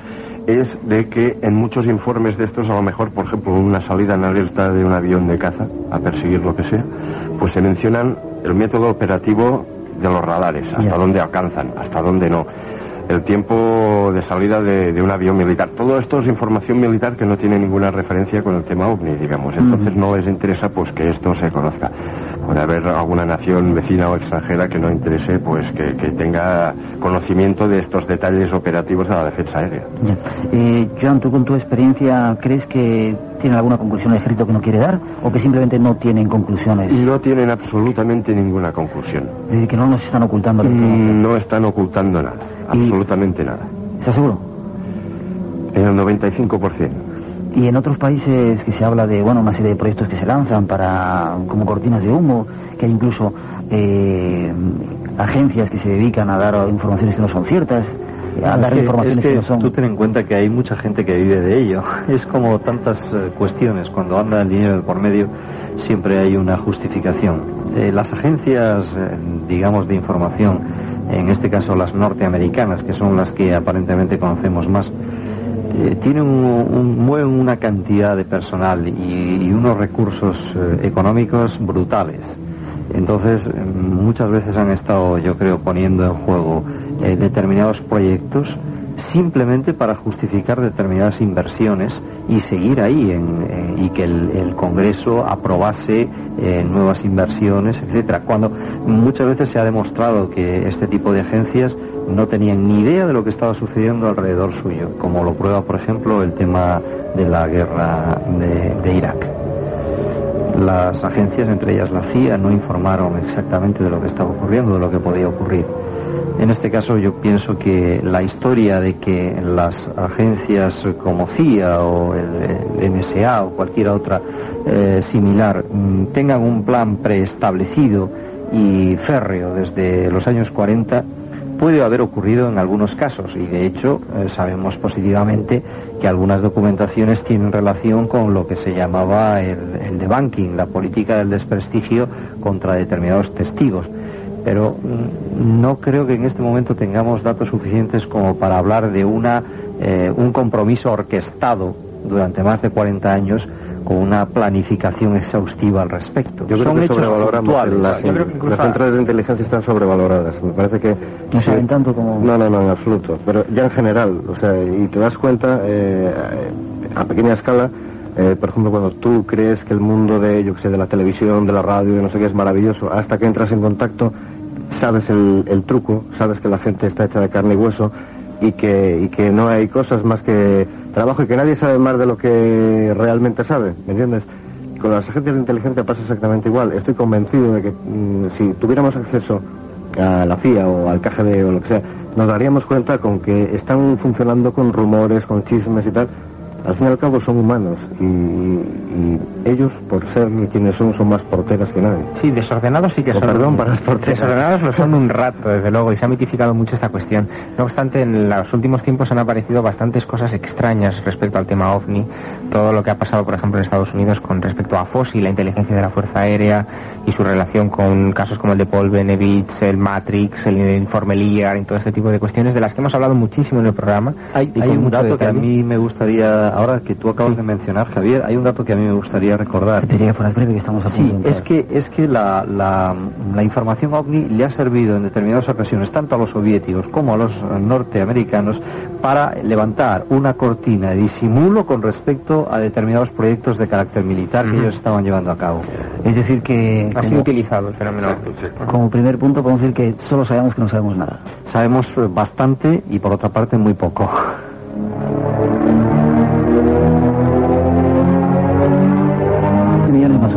es de que en muchos informes de estos, a lo mejor, por ejemplo, una salida en alerta de un avión de caza a perseguir lo que sea, pues se mencionan el método operativo de los radares, hasta dónde alcanzan, hasta dónde no, el tiempo de salida de, de un avión militar. Todo esto es información militar que no tiene ninguna referencia con el tema ovni, digamos. Entonces no les interesa pues que esto se conozca. Puede haber alguna nación vecina o extranjera que no interese pues que, que tenga conocimiento de estos detalles operativos de la defensa aérea. Eh, Joan, tú con tu experiencia, ¿crees que tienen alguna conclusión el ejército que no quiere dar o que simplemente no tienen conclusiones? No tienen absolutamente ninguna conclusión. Es decir, que no nos están ocultando. Mm, No están ocultando nada, absolutamente nada. ¿Estás seguro? En el 95%. Y en otros países que se habla de, bueno, una serie de proyectos que se lanzan para, como cortinas de humo, que hay incluso eh, agencias que se dedican a dar informaciones que no son ciertas, a Es dar que- informaciones es que, que no son... Tú ten en cuenta que hay mucha gente que vive de ello. Es como tantas eh, cuestiones. Cuando anda el dinero de por medio, siempre hay una justificación. Eh, las agencias, eh, digamos, de información, en este caso las norteamericanas, que son las que aparentemente conocemos más, eh, tiene un, mueven una cantidad de personal y, unos recursos eh, económicos brutales. Entonces, muchas veces han estado, yo creo, poniendo en juego determinados proyectos simplemente para justificar determinadas inversiones y seguir ahí en, y que el, Congreso aprobase eh, nuevas inversiones, etcétera. Cuando muchas veces se ha demostrado que este tipo de agencias no tenían ni idea de lo que estaba sucediendo alrededor suyo, como lo prueba, por ejemplo, el tema de la guerra de Irak. Las agencias, entre ellas la CIA, no informaron exactamente de lo que estaba ocurriendo, de lo que podía ocurrir. En este caso yo pienso que la historia de que las agencias como CIA o el, NSA o cualquier otra eh, similar mm, tengan un plan preestablecido y férreo desde los años 40 puede haber ocurrido en algunos casos y de hecho eh, sabemos positivamente que algunas documentaciones tienen relación con lo que se llamaba el, el debunking, la política del desprestigio contra determinados testigos. Pero mm, no creo que en este momento tengamos datos suficientes como para hablar de una, eh, un compromiso orquestado durante más de 40 años con una planificación exhaustiva al respecto. Yo creo que sobrevaloramos las, las centrales de inteligencia están sobrevaloradas. Me parece que no saben tanto como no, no, no, en absoluto. Pero ya en general, o sea, y te das cuenta eh, a pequeña escala. Eh, por ejemplo, cuando tú crees que el mundo de, yo que sé, de la televisión, de la radio, de no sé qué es maravilloso, hasta que entras en contacto sabes el, truco, sabes que la gente está hecha de carne y hueso y que, y que no hay cosas más que trabajo y que nadie sabe más de lo que realmente sabe, ¿me entiendes? Con las agencias de inteligencia pasa exactamente igual. Estoy convencido de que mm, si tuviéramos acceso a la CIA o al KGB o lo que sea, nos daríamos cuenta con que están funcionando con rumores, con chismes y tal, al fin y al cabo son humanos y, ellos, por ser quienes son, son más porteras que nadie. Sí, desordenados sí que son. Perdón para las porteras. Desordenados lo son un rato, desde luego, y se ha mitificado mucho esta cuestión. No obstante, en los últimos tiempos han aparecido bastantes cosas extrañas respecto al tema OVNI. Todo lo que ha pasado, por ejemplo, en Estados Unidos con respecto a FOSI, la inteligencia de la Fuerza Aérea y su relación con casos como el de Paul Benevich, el Matrix, el informe Lear y todo este tipo de cuestiones de las que hemos hablado muchísimo en el programa. Hay, hay un dato que a mí me gustaría ahora que tú acabas de mencionar, Javier, hay un dato que a mí me gustaría recordar. Te fuera breve que estamos Sí, es que, es que la, la, la, información OVNI le ha servido en determinadas ocasiones, tanto a los soviéticos como a los norteamericanos, para levantar una cortina de disimulo con respecto a determinados proyectos de carácter militar que ellos estaban llevando a cabo. Es decir, que... Ha sido utilizado el fenómeno. Como primer punto podemos decir que solo sabemos que no sabemos nada. Sabemos bastante y por otra parte muy poco. millones más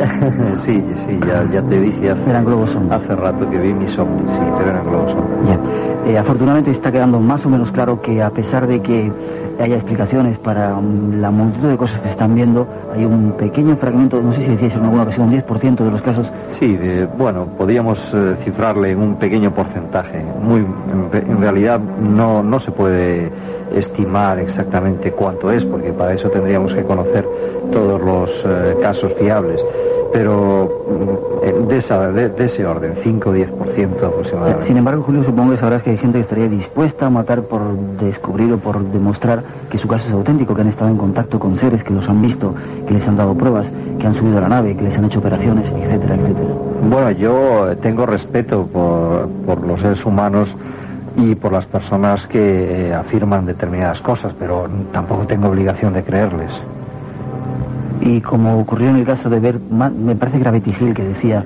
sí, sí, ya, ya te dije hace, eran globos hace rato que vi mis ovnis, sí, pero eran globos. Ya. Eh, afortunadamente está quedando más o menos claro que a pesar de que haya explicaciones para um, la multitud de cosas que se están viendo, hay un pequeño fragmento, no sé si decías en alguna ocasión, un 10% de los casos. Sí, bueno, podríamos eh, cifrarle en un pequeño porcentaje. Muy, en, en realidad no, no se puede estimar exactamente cuánto es, porque para eso tendríamos que conocer todos los eh, casos fiables. Pero mm, de, esa, de, ese orden, 5 o 10% aproximadamente. Sin embargo, Julio, supongo que sabrás que hay gente que estaría dispuesta a matar por descubrir o por demostrar que su caso es auténtico, que han estado en contacto con seres, que los han visto, que les han dado pruebas, que han subido a la nave, que les han hecho operaciones, etcétera, etcétera. Bueno, yo tengo respeto por, por los seres humanos y por las personas que eh, afirman determinadas cosas, pero tampoco tengo obligación de creerles. Y como ocurrió en el caso de ver, me parece que era Hill que decía,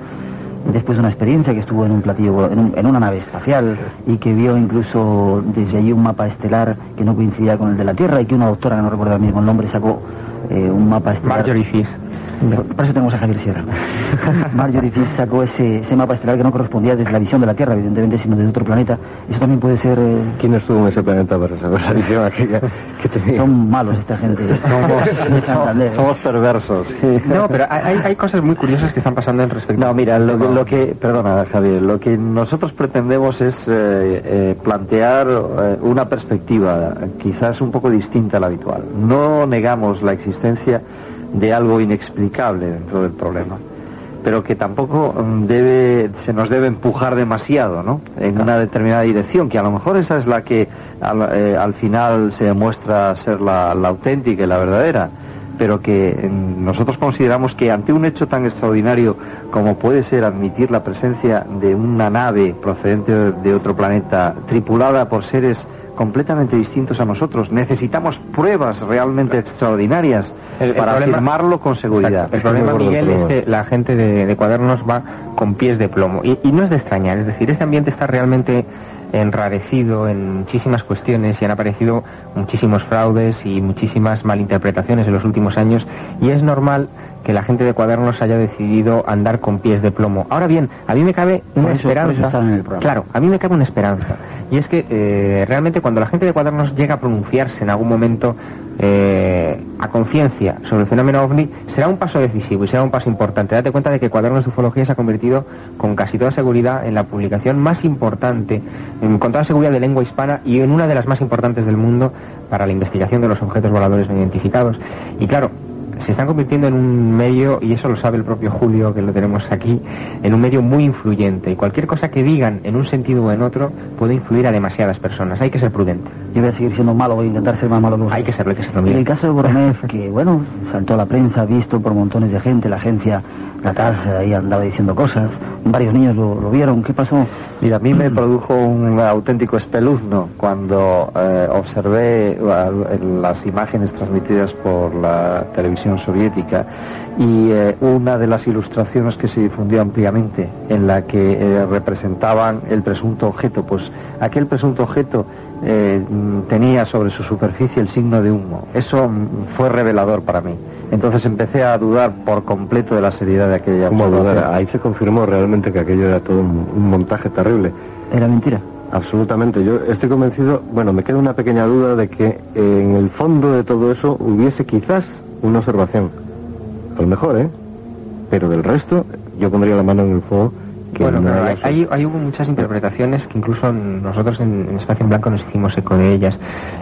después de una experiencia que estuvo en un platillo, en, una nave espacial y que vio incluso desde allí un mapa estelar que no coincidía con el de la Tierra y que una doctora, que no recuerdo mismo el nombre, sacó eh, un mapa estelar. Por eso tenemos a Javier Sierra. Marjorie Fish sacó ese, ese, mapa estelar que no correspondía desde la visión de la Tierra, evidentemente, sino desde otro planeta. Eso también puede ser... Eh... ¿Quién estuvo en ese planeta para saber la visión aquella que tenía? Son malos esta gente. Somos, perversos. No, pero hay, hay, cosas muy curiosas que están pasando en respecto... No, mira, lo, lo que... Perdona, Javier. Lo que nosotros pretendemos es eh, eh, plantear eh, una perspectiva quizás un poco distinta a la habitual. No negamos la existencia de algo inexplicable dentro del problema. pero que tampoco mm, debe, se nos debe empujar demasiado, ¿no? En una determinada dirección, que a lo mejor esa es la que al, eh, al final se demuestra ser la, la auténtica y la verdadera pero que mm, nosotros consideramos que ante un hecho tan extraordinario como puede ser admitir la presencia de una nave procedente de otro planeta tripulada por seres completamente distintos a nosotros, necesitamos pruebas realmente extraordinarias para afirmarlo con seguridad. El problema, Miguel, es que la gente de, de cuadernos va con pies de plomo. Y, y no es de extrañar, es decir, este ambiente está realmente enrarecido en muchísimas cuestiones y han aparecido muchísimos fraudes y muchísimas malinterpretaciones en los últimos años y es normal que la gente de cuadernos haya decidido andar con pies de plomo. Ahora bien, a mí me cabe una eso- esperanza. en el claro, a mí me cabe una esperanza. Y es que eh, realmente cuando la gente de cuadernos llega a pronunciarse en algún momento eh, a conciencia sobre el fenómeno ovni, será un paso decisivo y será un paso importante. Date cuenta de que Cuadernos de Ufología se ha convertido con casi toda seguridad en la publicación más importante, con toda seguridad de lengua hispana y en una de las más importantes del mundo para la investigación de los objetos voladores no identificados. Y claro, se están convirtiendo en un medio, y eso lo sabe el propio Julio, que lo tenemos aquí, en un medio muy influyente. Y cualquier cosa que digan en un sentido o en otro puede influir a demasiadas personas. Hay que ser prudente. Yo voy a seguir siendo malo, voy a intentar ser más malo que vosotros. Hay que serlo, hay que serlo. En Miguel. el caso de Boronev, que bueno, saltó a la prensa, visto por montones de gente, la agencia Natas ahí andaba diciendo cosas, varios niños lo, lo vieron, ¿qué pasó? Mira, a mí me produjo un auténtico espeluzno cuando eh, observé eh, las imágenes transmitidas por la televisión soviética y eh, una de las ilustraciones que se difundió ampliamente en la que eh, representaban el presunto objeto, pues aquel presunto objeto eh, tenía sobre su superficie el signo de humo. Eso mm, fue revelador para mí. Entonces empecé a dudar por completo de la seriedad de aquella ¿Cómo observación. dudar? Ahí se confirmó realmente que aquello era todo un, un montaje terrible. Era mentira. Absolutamente. Yo estoy convencido, bueno, me queda una pequeña duda de que eh, en el fondo de todo eso hubiese quizás una observación. A lo mejor, ¿eh? Pero del resto, yo pondría la mano en el fuego que Bueno, no pero hay hay, hubo muchas interpretaciones que incluso nosotros en, en Espacio en Blanco nos hicimos eco de ellas.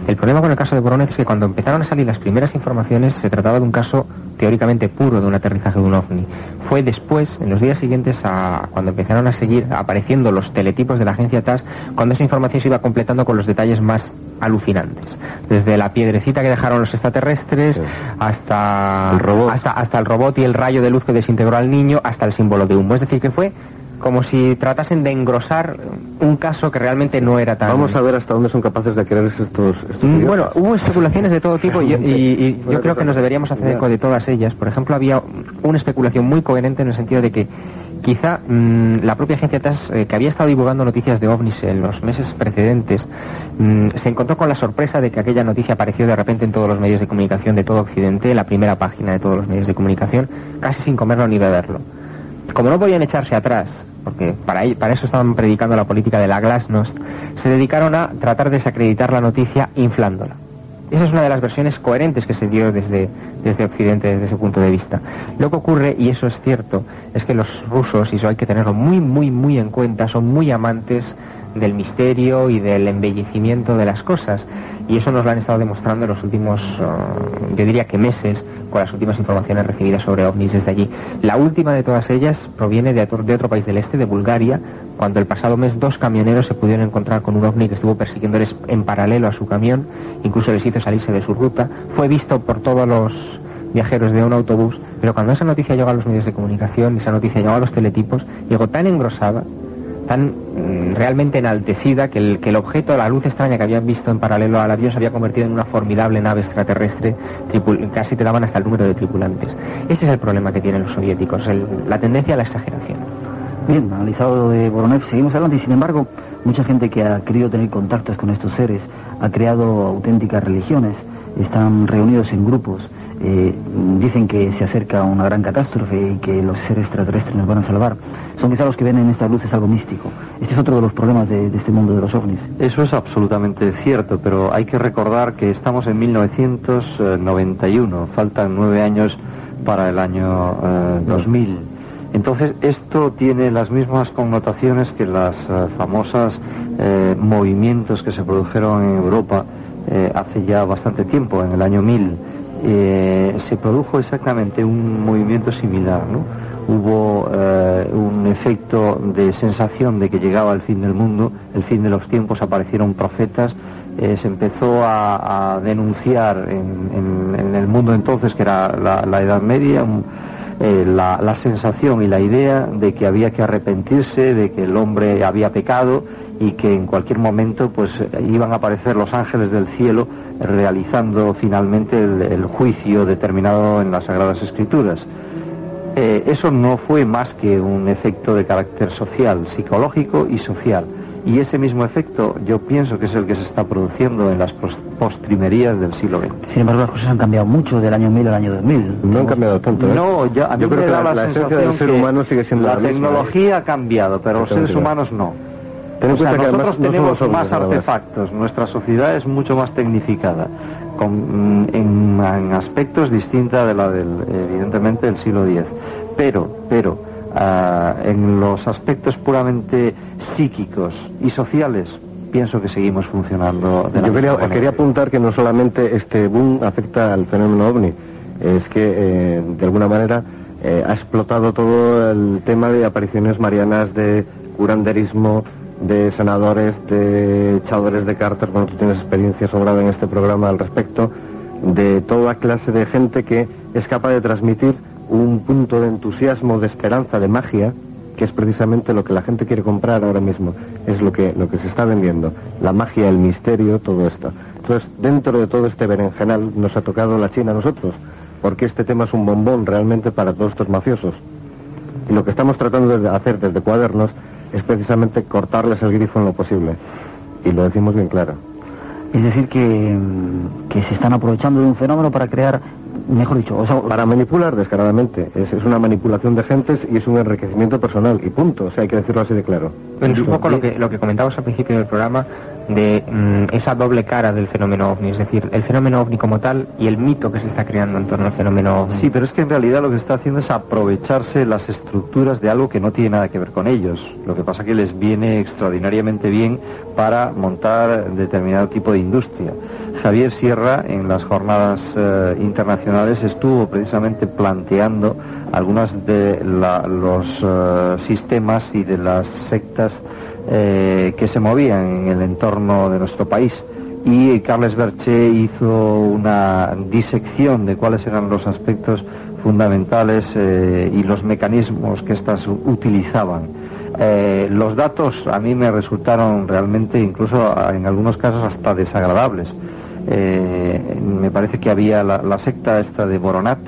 El problema con el caso de Boronev es que cuando empezaron a salir las primeras informaciones se trataba de un caso teóricamente puro de un aterrizaje de un ovni. Fue después, en los días siguientes, a cuando empezaron a seguir apareciendo los teletipos de la agencia TAS, cuando esa información se iba completando con los detalles más alucinantes. Desde la piedrecita que dejaron los extraterrestres hasta El robot. hasta hasta el robot y el rayo de luz que desintegró al niño hasta el símbolo de humo. Es decir, que fue como si tratasen de engrosar un caso que realmente no era tan... Vamos a ver hasta dónde son capaces de creerse estos, estos Mm. Bueno, hubo especulaciones de todo tipo y, yo- y- y yo creo que nos deberíamos hacer eco de todas ellas. Por ejemplo, había una especulación muy coherente en el sentido de que quizá mm, la propia agencia TAS, eh, que había estado divulgando noticias de ovnis en los meses precedentes, mm, se encontró con la sorpresa de que aquella noticia apareció de repente en todos los medios de comunicación de todo Occidente, en la primera página de todos los medios de comunicación, casi sin comerlo ni beberlo. Como no podían echarse atrás, porque para, eso estaban predicando la política de la glasnost, se dedicaron a tratar de desacreditar la noticia inflándola. Esa es una de las versiones coherentes que se dio desde, Occidente, desde ese punto de vista. Lo que ocurre, y eso es cierto, es que los rusos, y eso hay que tenerlo muy, muy, muy en cuenta, son muy amantes del misterio y del embellecimiento de las cosas. Y eso nos lo han estado demostrando en los últimos, eh, yo diría que meses, con las últimas informaciones recibidas sobre ovnis desde allí. La última de todas ellas proviene de otro, de otro país del este, de Bulgaria, cuando el pasado mes dos camioneros se pudieron encontrar con un ovni que estuvo persiguiéndoles en paralelo a su camión, incluso les hizo salirse de su ruta. Fue visto por todos los viajeros de un autobús, pero cuando esa noticia llegó a los medios de comunicación, esa noticia llegó a los teletipos, llegó tan engrosada, tan mm, realmente enaltecida que el, que el objeto, la luz extraña que habían visto en paralelo al avión se había convertido en una formidable nave extraterrestre, casi te daban hasta el número de tripulantes. Ese es el problema que tienen los soviéticos, el- la tendencia a la exageración. Bien, analizado de Boronev, seguimos adelante y sin embargo, mucha gente que ha querido tener contactos con estos seres ha creado auténticas religiones, están reunidos en grupos, eh, dicen que se acerca una gran catástrofe y que los seres extraterrestres nos van a salvar. Son quizá los que ven en estas luces algo místico. Este es otro de los problemas de, de este mundo de los ovnis. Eso es absolutamente cierto, pero hay que recordar que estamos en 1991, faltan nueve años para el año eh, 2000. Entonces, esto tiene las mismas connotaciones que las eh, famosas eh, movimientos que se produjeron en Europa eh, hace ya bastante tiempo, en el año 1000. Eh, se produjo exactamente un movimiento similar, ¿no? hubo eh, un efecto de sensación de que llegaba el fin del mundo, el fin de los tiempos, aparecieron profetas, eh, se empezó a, denunciar en, el mundo entonces, que era la, Edad Media, la, sensación y la idea de que había que arrepentirse, de que el hombre había pecado y que en cualquier momento pues iban a aparecer los ángeles del cielo realizando finalmente el, juicio determinado en las Sagradas Escrituras. Eh, eso no fue más que un efecto de carácter social, psicológico y social. Y ese mismo efecto yo pienso que es el que se está produciendo en las postrimerías del siglo XX. Sin embargo, las cosas han cambiado mucho del año 1000 al año 2000. No han cambiado tanto. ¿eh? No, yo, a mí creo me que da la, la, esencia del ser humano sigue siendo la, la tecnología ha cambiado, pero los seres humanos no. Ten que nosotros tenemos más artefactos, nuestra sociedad es mucho más tecnificada, con, mm, en, aspectos distintos de la del, evidentemente, del siglo X. Pero, pero, ah, en los aspectos puramente psíquicos y sociales, pienso que seguimos funcionando de la Yo quería, quería, apuntar que no solamente este boom afecta al fenómeno ovni, es que eh, de alguna manera eh, ha explotado todo el tema de apariciones marianas, de curanderismo, de senadores, de echadores de cartas, bueno, tú tienes experiencia sobrada en este programa al respecto, de toda clase de gente que es capaz de transmitir un punto de entusiasmo, de esperanza, de magia, que es precisamente lo que la gente quiere comprar ahora mismo, es lo que, lo que se está vendiendo, la magia, el misterio, todo esto. Entonces, dentro de todo este berenjenal nos ha tocado la China a nosotros, porque este tema es un bombón realmente para todos estos mafiosos. Y lo que estamos tratando de hacer desde Cuadernos es precisamente cortarles el grifo en lo posible. Y lo decimos bien claro. Es decir, que, que se están aprovechando de un fenómeno para crear, mejor dicho, o sea, para manipular descaradamente. Es, es, una manipulación de gentes y es un enriquecimiento personal. Y punto. O sea, hay que decirlo así de claro. Bueno, es un poco lo que, lo que comentábamos al principio del programa de mm, esa doble cara del fenómeno ovni, es decir, el fenómeno ovni como tal y el mito que se está creando en torno al fenómeno ovni. Sí, pero es que en realidad lo que está haciendo es aprovecharse las estructuras de algo que no tiene nada que ver con ellos. Lo que pasa que les viene extraordinariamente bien para montar determinado tipo de industria. Javier Sierra en las jornadas eh, internacionales estuvo precisamente planteando algunos de los eh, sistemas y de las sectas eh, que se movían en el entorno de nuestro país. Y Carles Berche hizo una disección de cuáles eran los aspectos fundamentales eh, y los mecanismos que éstas utilizaban. Eh, los datos a mí me resultaron realmente, incluso en algunos casos, hasta desagradables. me parece que había la, secta esta de Boronat,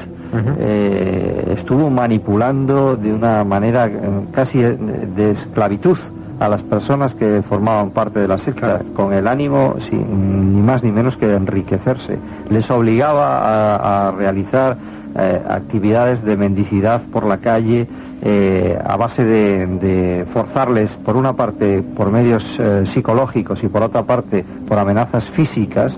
estuvo manipulando de una manera casi de esclavitud a las personas que formaban parte de la secta con el ánimo ni más ni menos que de enriquecerse. Les obligaba a, realizar eh, actividades de mendicidad por la calle eh, a base de, forzarles, por una parte, por medios eh, psicológicos y por otra parte, por amenazas físicas.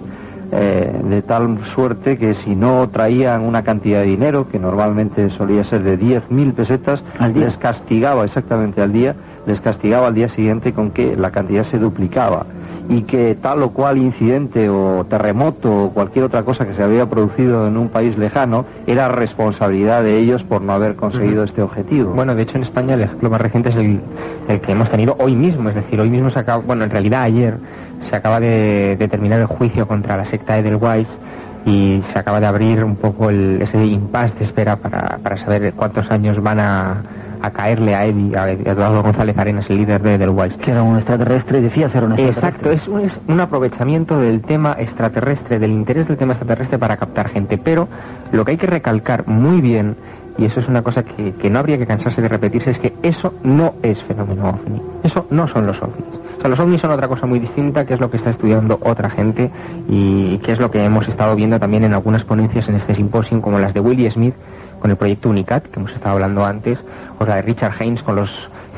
de tal suerte que si no traían una cantidad de dinero, que normalmente solía ser de 10.000 pesetas, les castigaba exactamente al día les castigaba al día siguiente con que la cantidad se duplicaba y que tal o cual incidente o terremoto o cualquier otra cosa que se había producido en un país lejano era responsabilidad de ellos por no haber conseguido este objetivo. Bueno, de hecho en España el ejemplo más reciente es el, que hemos tenido hoy mismo, es decir, hoy mismo se acaba, bueno, en realidad ayer se acaba de, terminar el juicio contra la secta Edelweiss y se acaba de abrir un poco ese impasse de espera para, para saber cuántos años van a a caerle a Eddie, a Eduardo González Arenas, el líder de Edelweiss. Que era un extraterrestre y decía ser un extraterrestre. Exacto, es un, aprovechamiento del tema extraterrestre, del interés del tema extraterrestre para captar gente. Pero lo que hay que recalcar muy bien, y eso es una cosa que, que no habría que cansarse de repetirse, es que eso no es fenómeno ovni. Eso no son los ovnis. O sea, los ovnis son otra cosa muy distinta, que es lo que está estudiando otra gente y que es lo que hemos estado viendo también en algunas ponencias en este simposio, como las de Willie Smith con el proyecto UNICAT, que hemos estado hablando antes, o la de Richard Haynes con los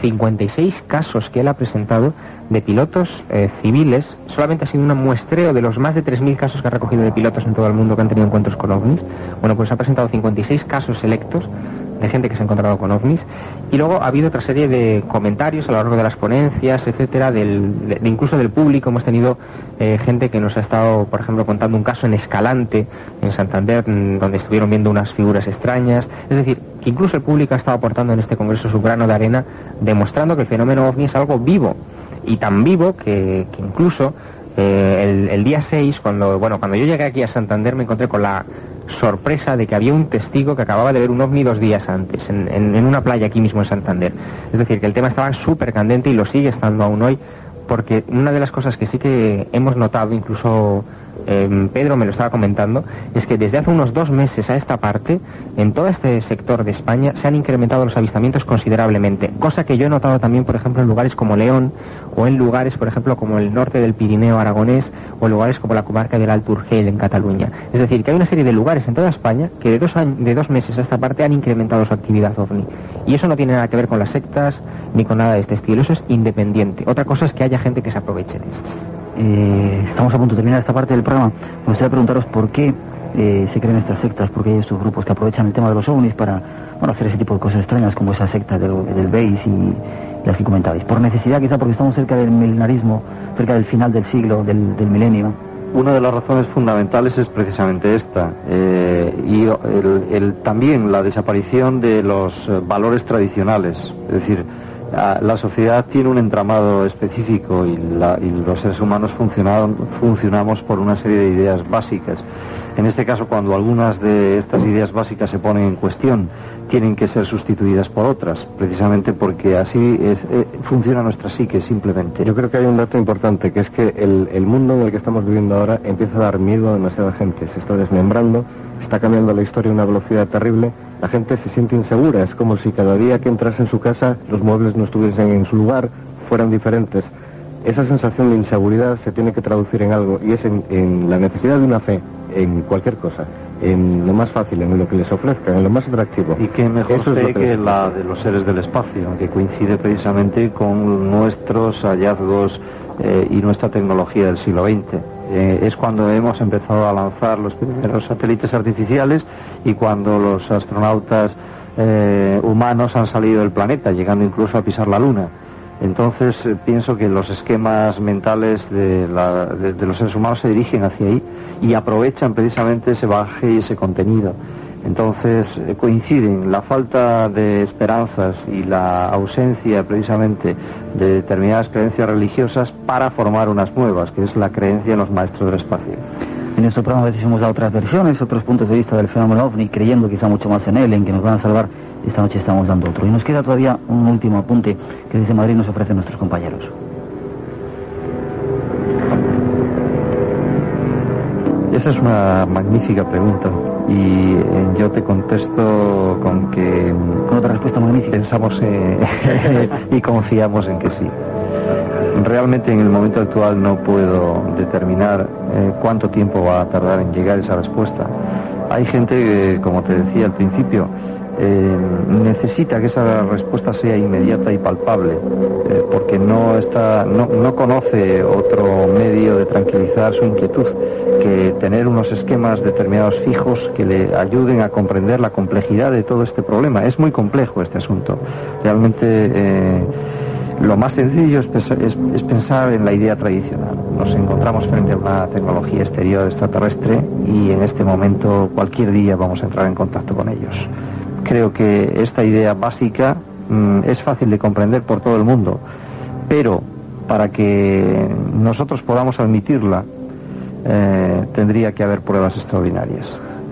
56 casos que él ha presentado de pilotos eh, civiles. Solamente ha sido un muestreo de los más de 3.000 casos que ha recogido de pilotos en todo el mundo que han tenido encuentros con ovnis. Bueno, pues ha presentado 56 casos selectos de gente que se ha encontrado con ovnis. Y luego ha habido otra serie de comentarios a lo largo de las ponencias, etcétera, del, de, incluso del público. Hemos tenido eh, gente que nos ha estado, por ejemplo, contando un caso en Escalante, en Santander, donde estuvieron viendo unas figuras extrañas. Es decir, que incluso el público ha estado aportando en este congreso su grano de arena, demostrando que el fenómeno ovni es algo vivo. Y tan vivo que, incluso eh, el, el, día 6, cuando, bueno, cuando yo llegué aquí a Santander, me encontré con la sorpresa de que había un testigo que acababa de ver un ovni dos días antes, en, en, en una playa aquí mismo en Santander. Es decir, que el tema estaba súper candente y lo sigue estando aún hoy, porque una de las cosas que sí que hemos notado, incluso eh, Pedro me lo estaba comentando, es que desde hace unos dos meses a esta parte, en todo este sector de España, se han incrementado los avistamientos considerablemente, cosa que yo he notado también, por ejemplo, en lugares como León, o en lugares, por ejemplo, como el norte del Pirineo aragonés, o en lugares como la comarca del Alto Urgel en Cataluña. Es decir, que hay una serie de lugares en toda España que de dos, de dos meses a esta parte han incrementado su actividad ovni. Y eso no tiene nada que ver con las sectas ni con nada de este estilo, eso es independiente. Otra cosa es que haya gente que se aproveche de esto. Eh, estamos a punto de terminar esta parte del programa. Me gustaría preguntaros por qué eh, se crean estas sectas, por qué hay estos grupos que aprovechan el tema de los ovnis para bueno, hacer ese tipo de cosas extrañas como esa secta del, del BASE y las que comentabais. Por necesidad quizá porque estamos cerca del milenarismo, cerca del final del siglo, del, del milenio. Una de las razones fundamentales es precisamente esta, eh, y el, el, también la desaparición de los valores tradicionales, es decir, la sociedad tiene un entramado específico y, la, y los seres humanos funcionamos por una serie de ideas básicas. En este caso, cuando algunas de estas ideas básicas se ponen en cuestión, tienen que ser sustituidas por otras, precisamente porque así es, eh, funciona nuestra psique simplemente. Yo creo que hay un dato importante, que es que el, el mundo en el que estamos viviendo ahora empieza a dar miedo a demasiada gente, se está desmembrando, está cambiando la historia a una velocidad terrible, la gente se siente insegura, es como si cada día que entras en su casa los muebles no estuviesen en su lugar, fueran diferentes. Esa sensación de inseguridad se tiene que traducir en algo y es en, en la necesidad de una fe, en cualquier cosa en lo más fácil, en lo que les ofrezcan, en lo más atractivo. Y qué mejor Eso fe que, que la de los seres del espacio, que coincide precisamente con nuestros hallazgos eh, y nuestra tecnología del siglo XX. Eh, es cuando hemos empezado a lanzar los primeros satélites artificiales y cuando los astronautas eh, humanos han salido del planeta, llegando incluso a pisar la Luna. Entonces eh, pienso que los esquemas mentales de, la, de, de los seres humanos se dirigen hacia ahí y aprovechan precisamente ese baje y ese contenido. Entonces eh, coinciden la falta de esperanzas y la ausencia precisamente de determinadas creencias religiosas para formar unas nuevas, que es la creencia en los maestros del espacio. En nuestro programa a veces hemos dado otras versiones, otros puntos de vista del fenómeno ovni, creyendo quizá mucho más en él, en que nos van a salvar. Esta noche estamos dando otro. Y nos queda todavía un último apunte que desde Madrid nos ofrecen nuestros compañeros. Esa es una magnífica pregunta y eh, yo te contesto con que con otra respuesta magnífica pensamos eh, y confiamos en que sí. Realmente en el momento actual no puedo determinar eh, cuánto tiempo va a tardar en llegar esa respuesta. Hay gente que, como te decía al principio, eh, necesita que esa respuesta sea inmediata y palpable, eh, porque no, está, no, no, conoce otro medio de tranquilizar su inquietud que tener unos esquemas determinados fijos que le ayuden a comprender la complejidad de todo este problema. Es muy complejo este asunto. Realmente eh, lo más sencillo es, pensar en la idea tradicional. Nos encontramos frente a una tecnología exterior extraterrestre y en este momento cualquier día vamos a entrar en contacto con ellos creo que esta idea básica mmm, es fácil de comprender por todo el mundo, pero para que nosotros podamos admitirla, eh, tendría que haber pruebas extraordinarias.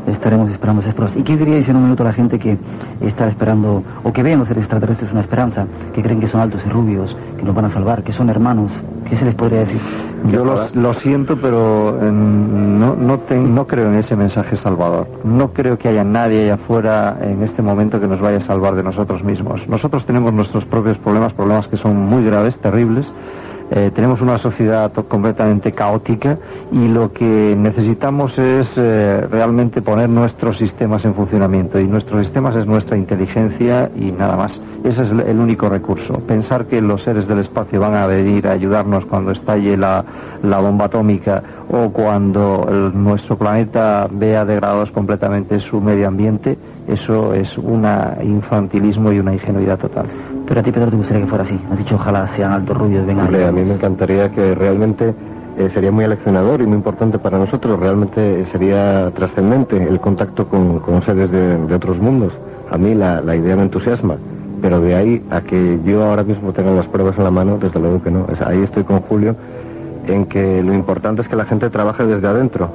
Estaremos esperando esas pruebas. ¿Y qué diríais en un minuto a la gente que está esperando, o que ve en los extraterrestres una esperanza, que creen que son altos y rubios, que nos van a salvar, que son hermanos? ¿Qué se les podría decir? Yo lo, siento, pero eh, no, no, te, no creo en ese mensaje salvador. No creo que haya nadie allá afuera en este momento que nos vaya a salvar de nosotros mismos. Nosotros tenemos nuestros propios problemas, problemas que son muy graves, terribles. Eh, tenemos una sociedad completamente caótica y lo que necesitamos es eh, realmente poner nuestros sistemas en funcionamiento y nuestros sistemas es nuestra inteligencia y nada más. Ese es el único recurso. Pensar que los seres del espacio van a venir a ayudarnos cuando estalle la, la bomba atómica o cuando el, nuestro planeta vea degradados completamente su medio ambiente, eso es un infantilismo y una ingenuidad total. Pero a ti, Pedro, te gustaría que fuera así. Has dicho, ojalá sean altos rubios, vengan. Hombre, a mí me encantaría que realmente eh, sería muy aleccionador y muy importante para nosotros. Realmente sería trascendente el contacto con, con seres de, de, otros mundos. A mí la, la, idea me entusiasma, pero de ahí a que yo ahora mismo tenga las pruebas en la mano, desde luego que no. Ahí estoy con Julio en que lo importante es que la gente trabaje desde adentro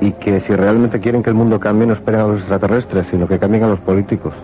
y que si realmente quieren que el mundo cambie no esperen a los extraterrestres, sino que cambien a los políticos.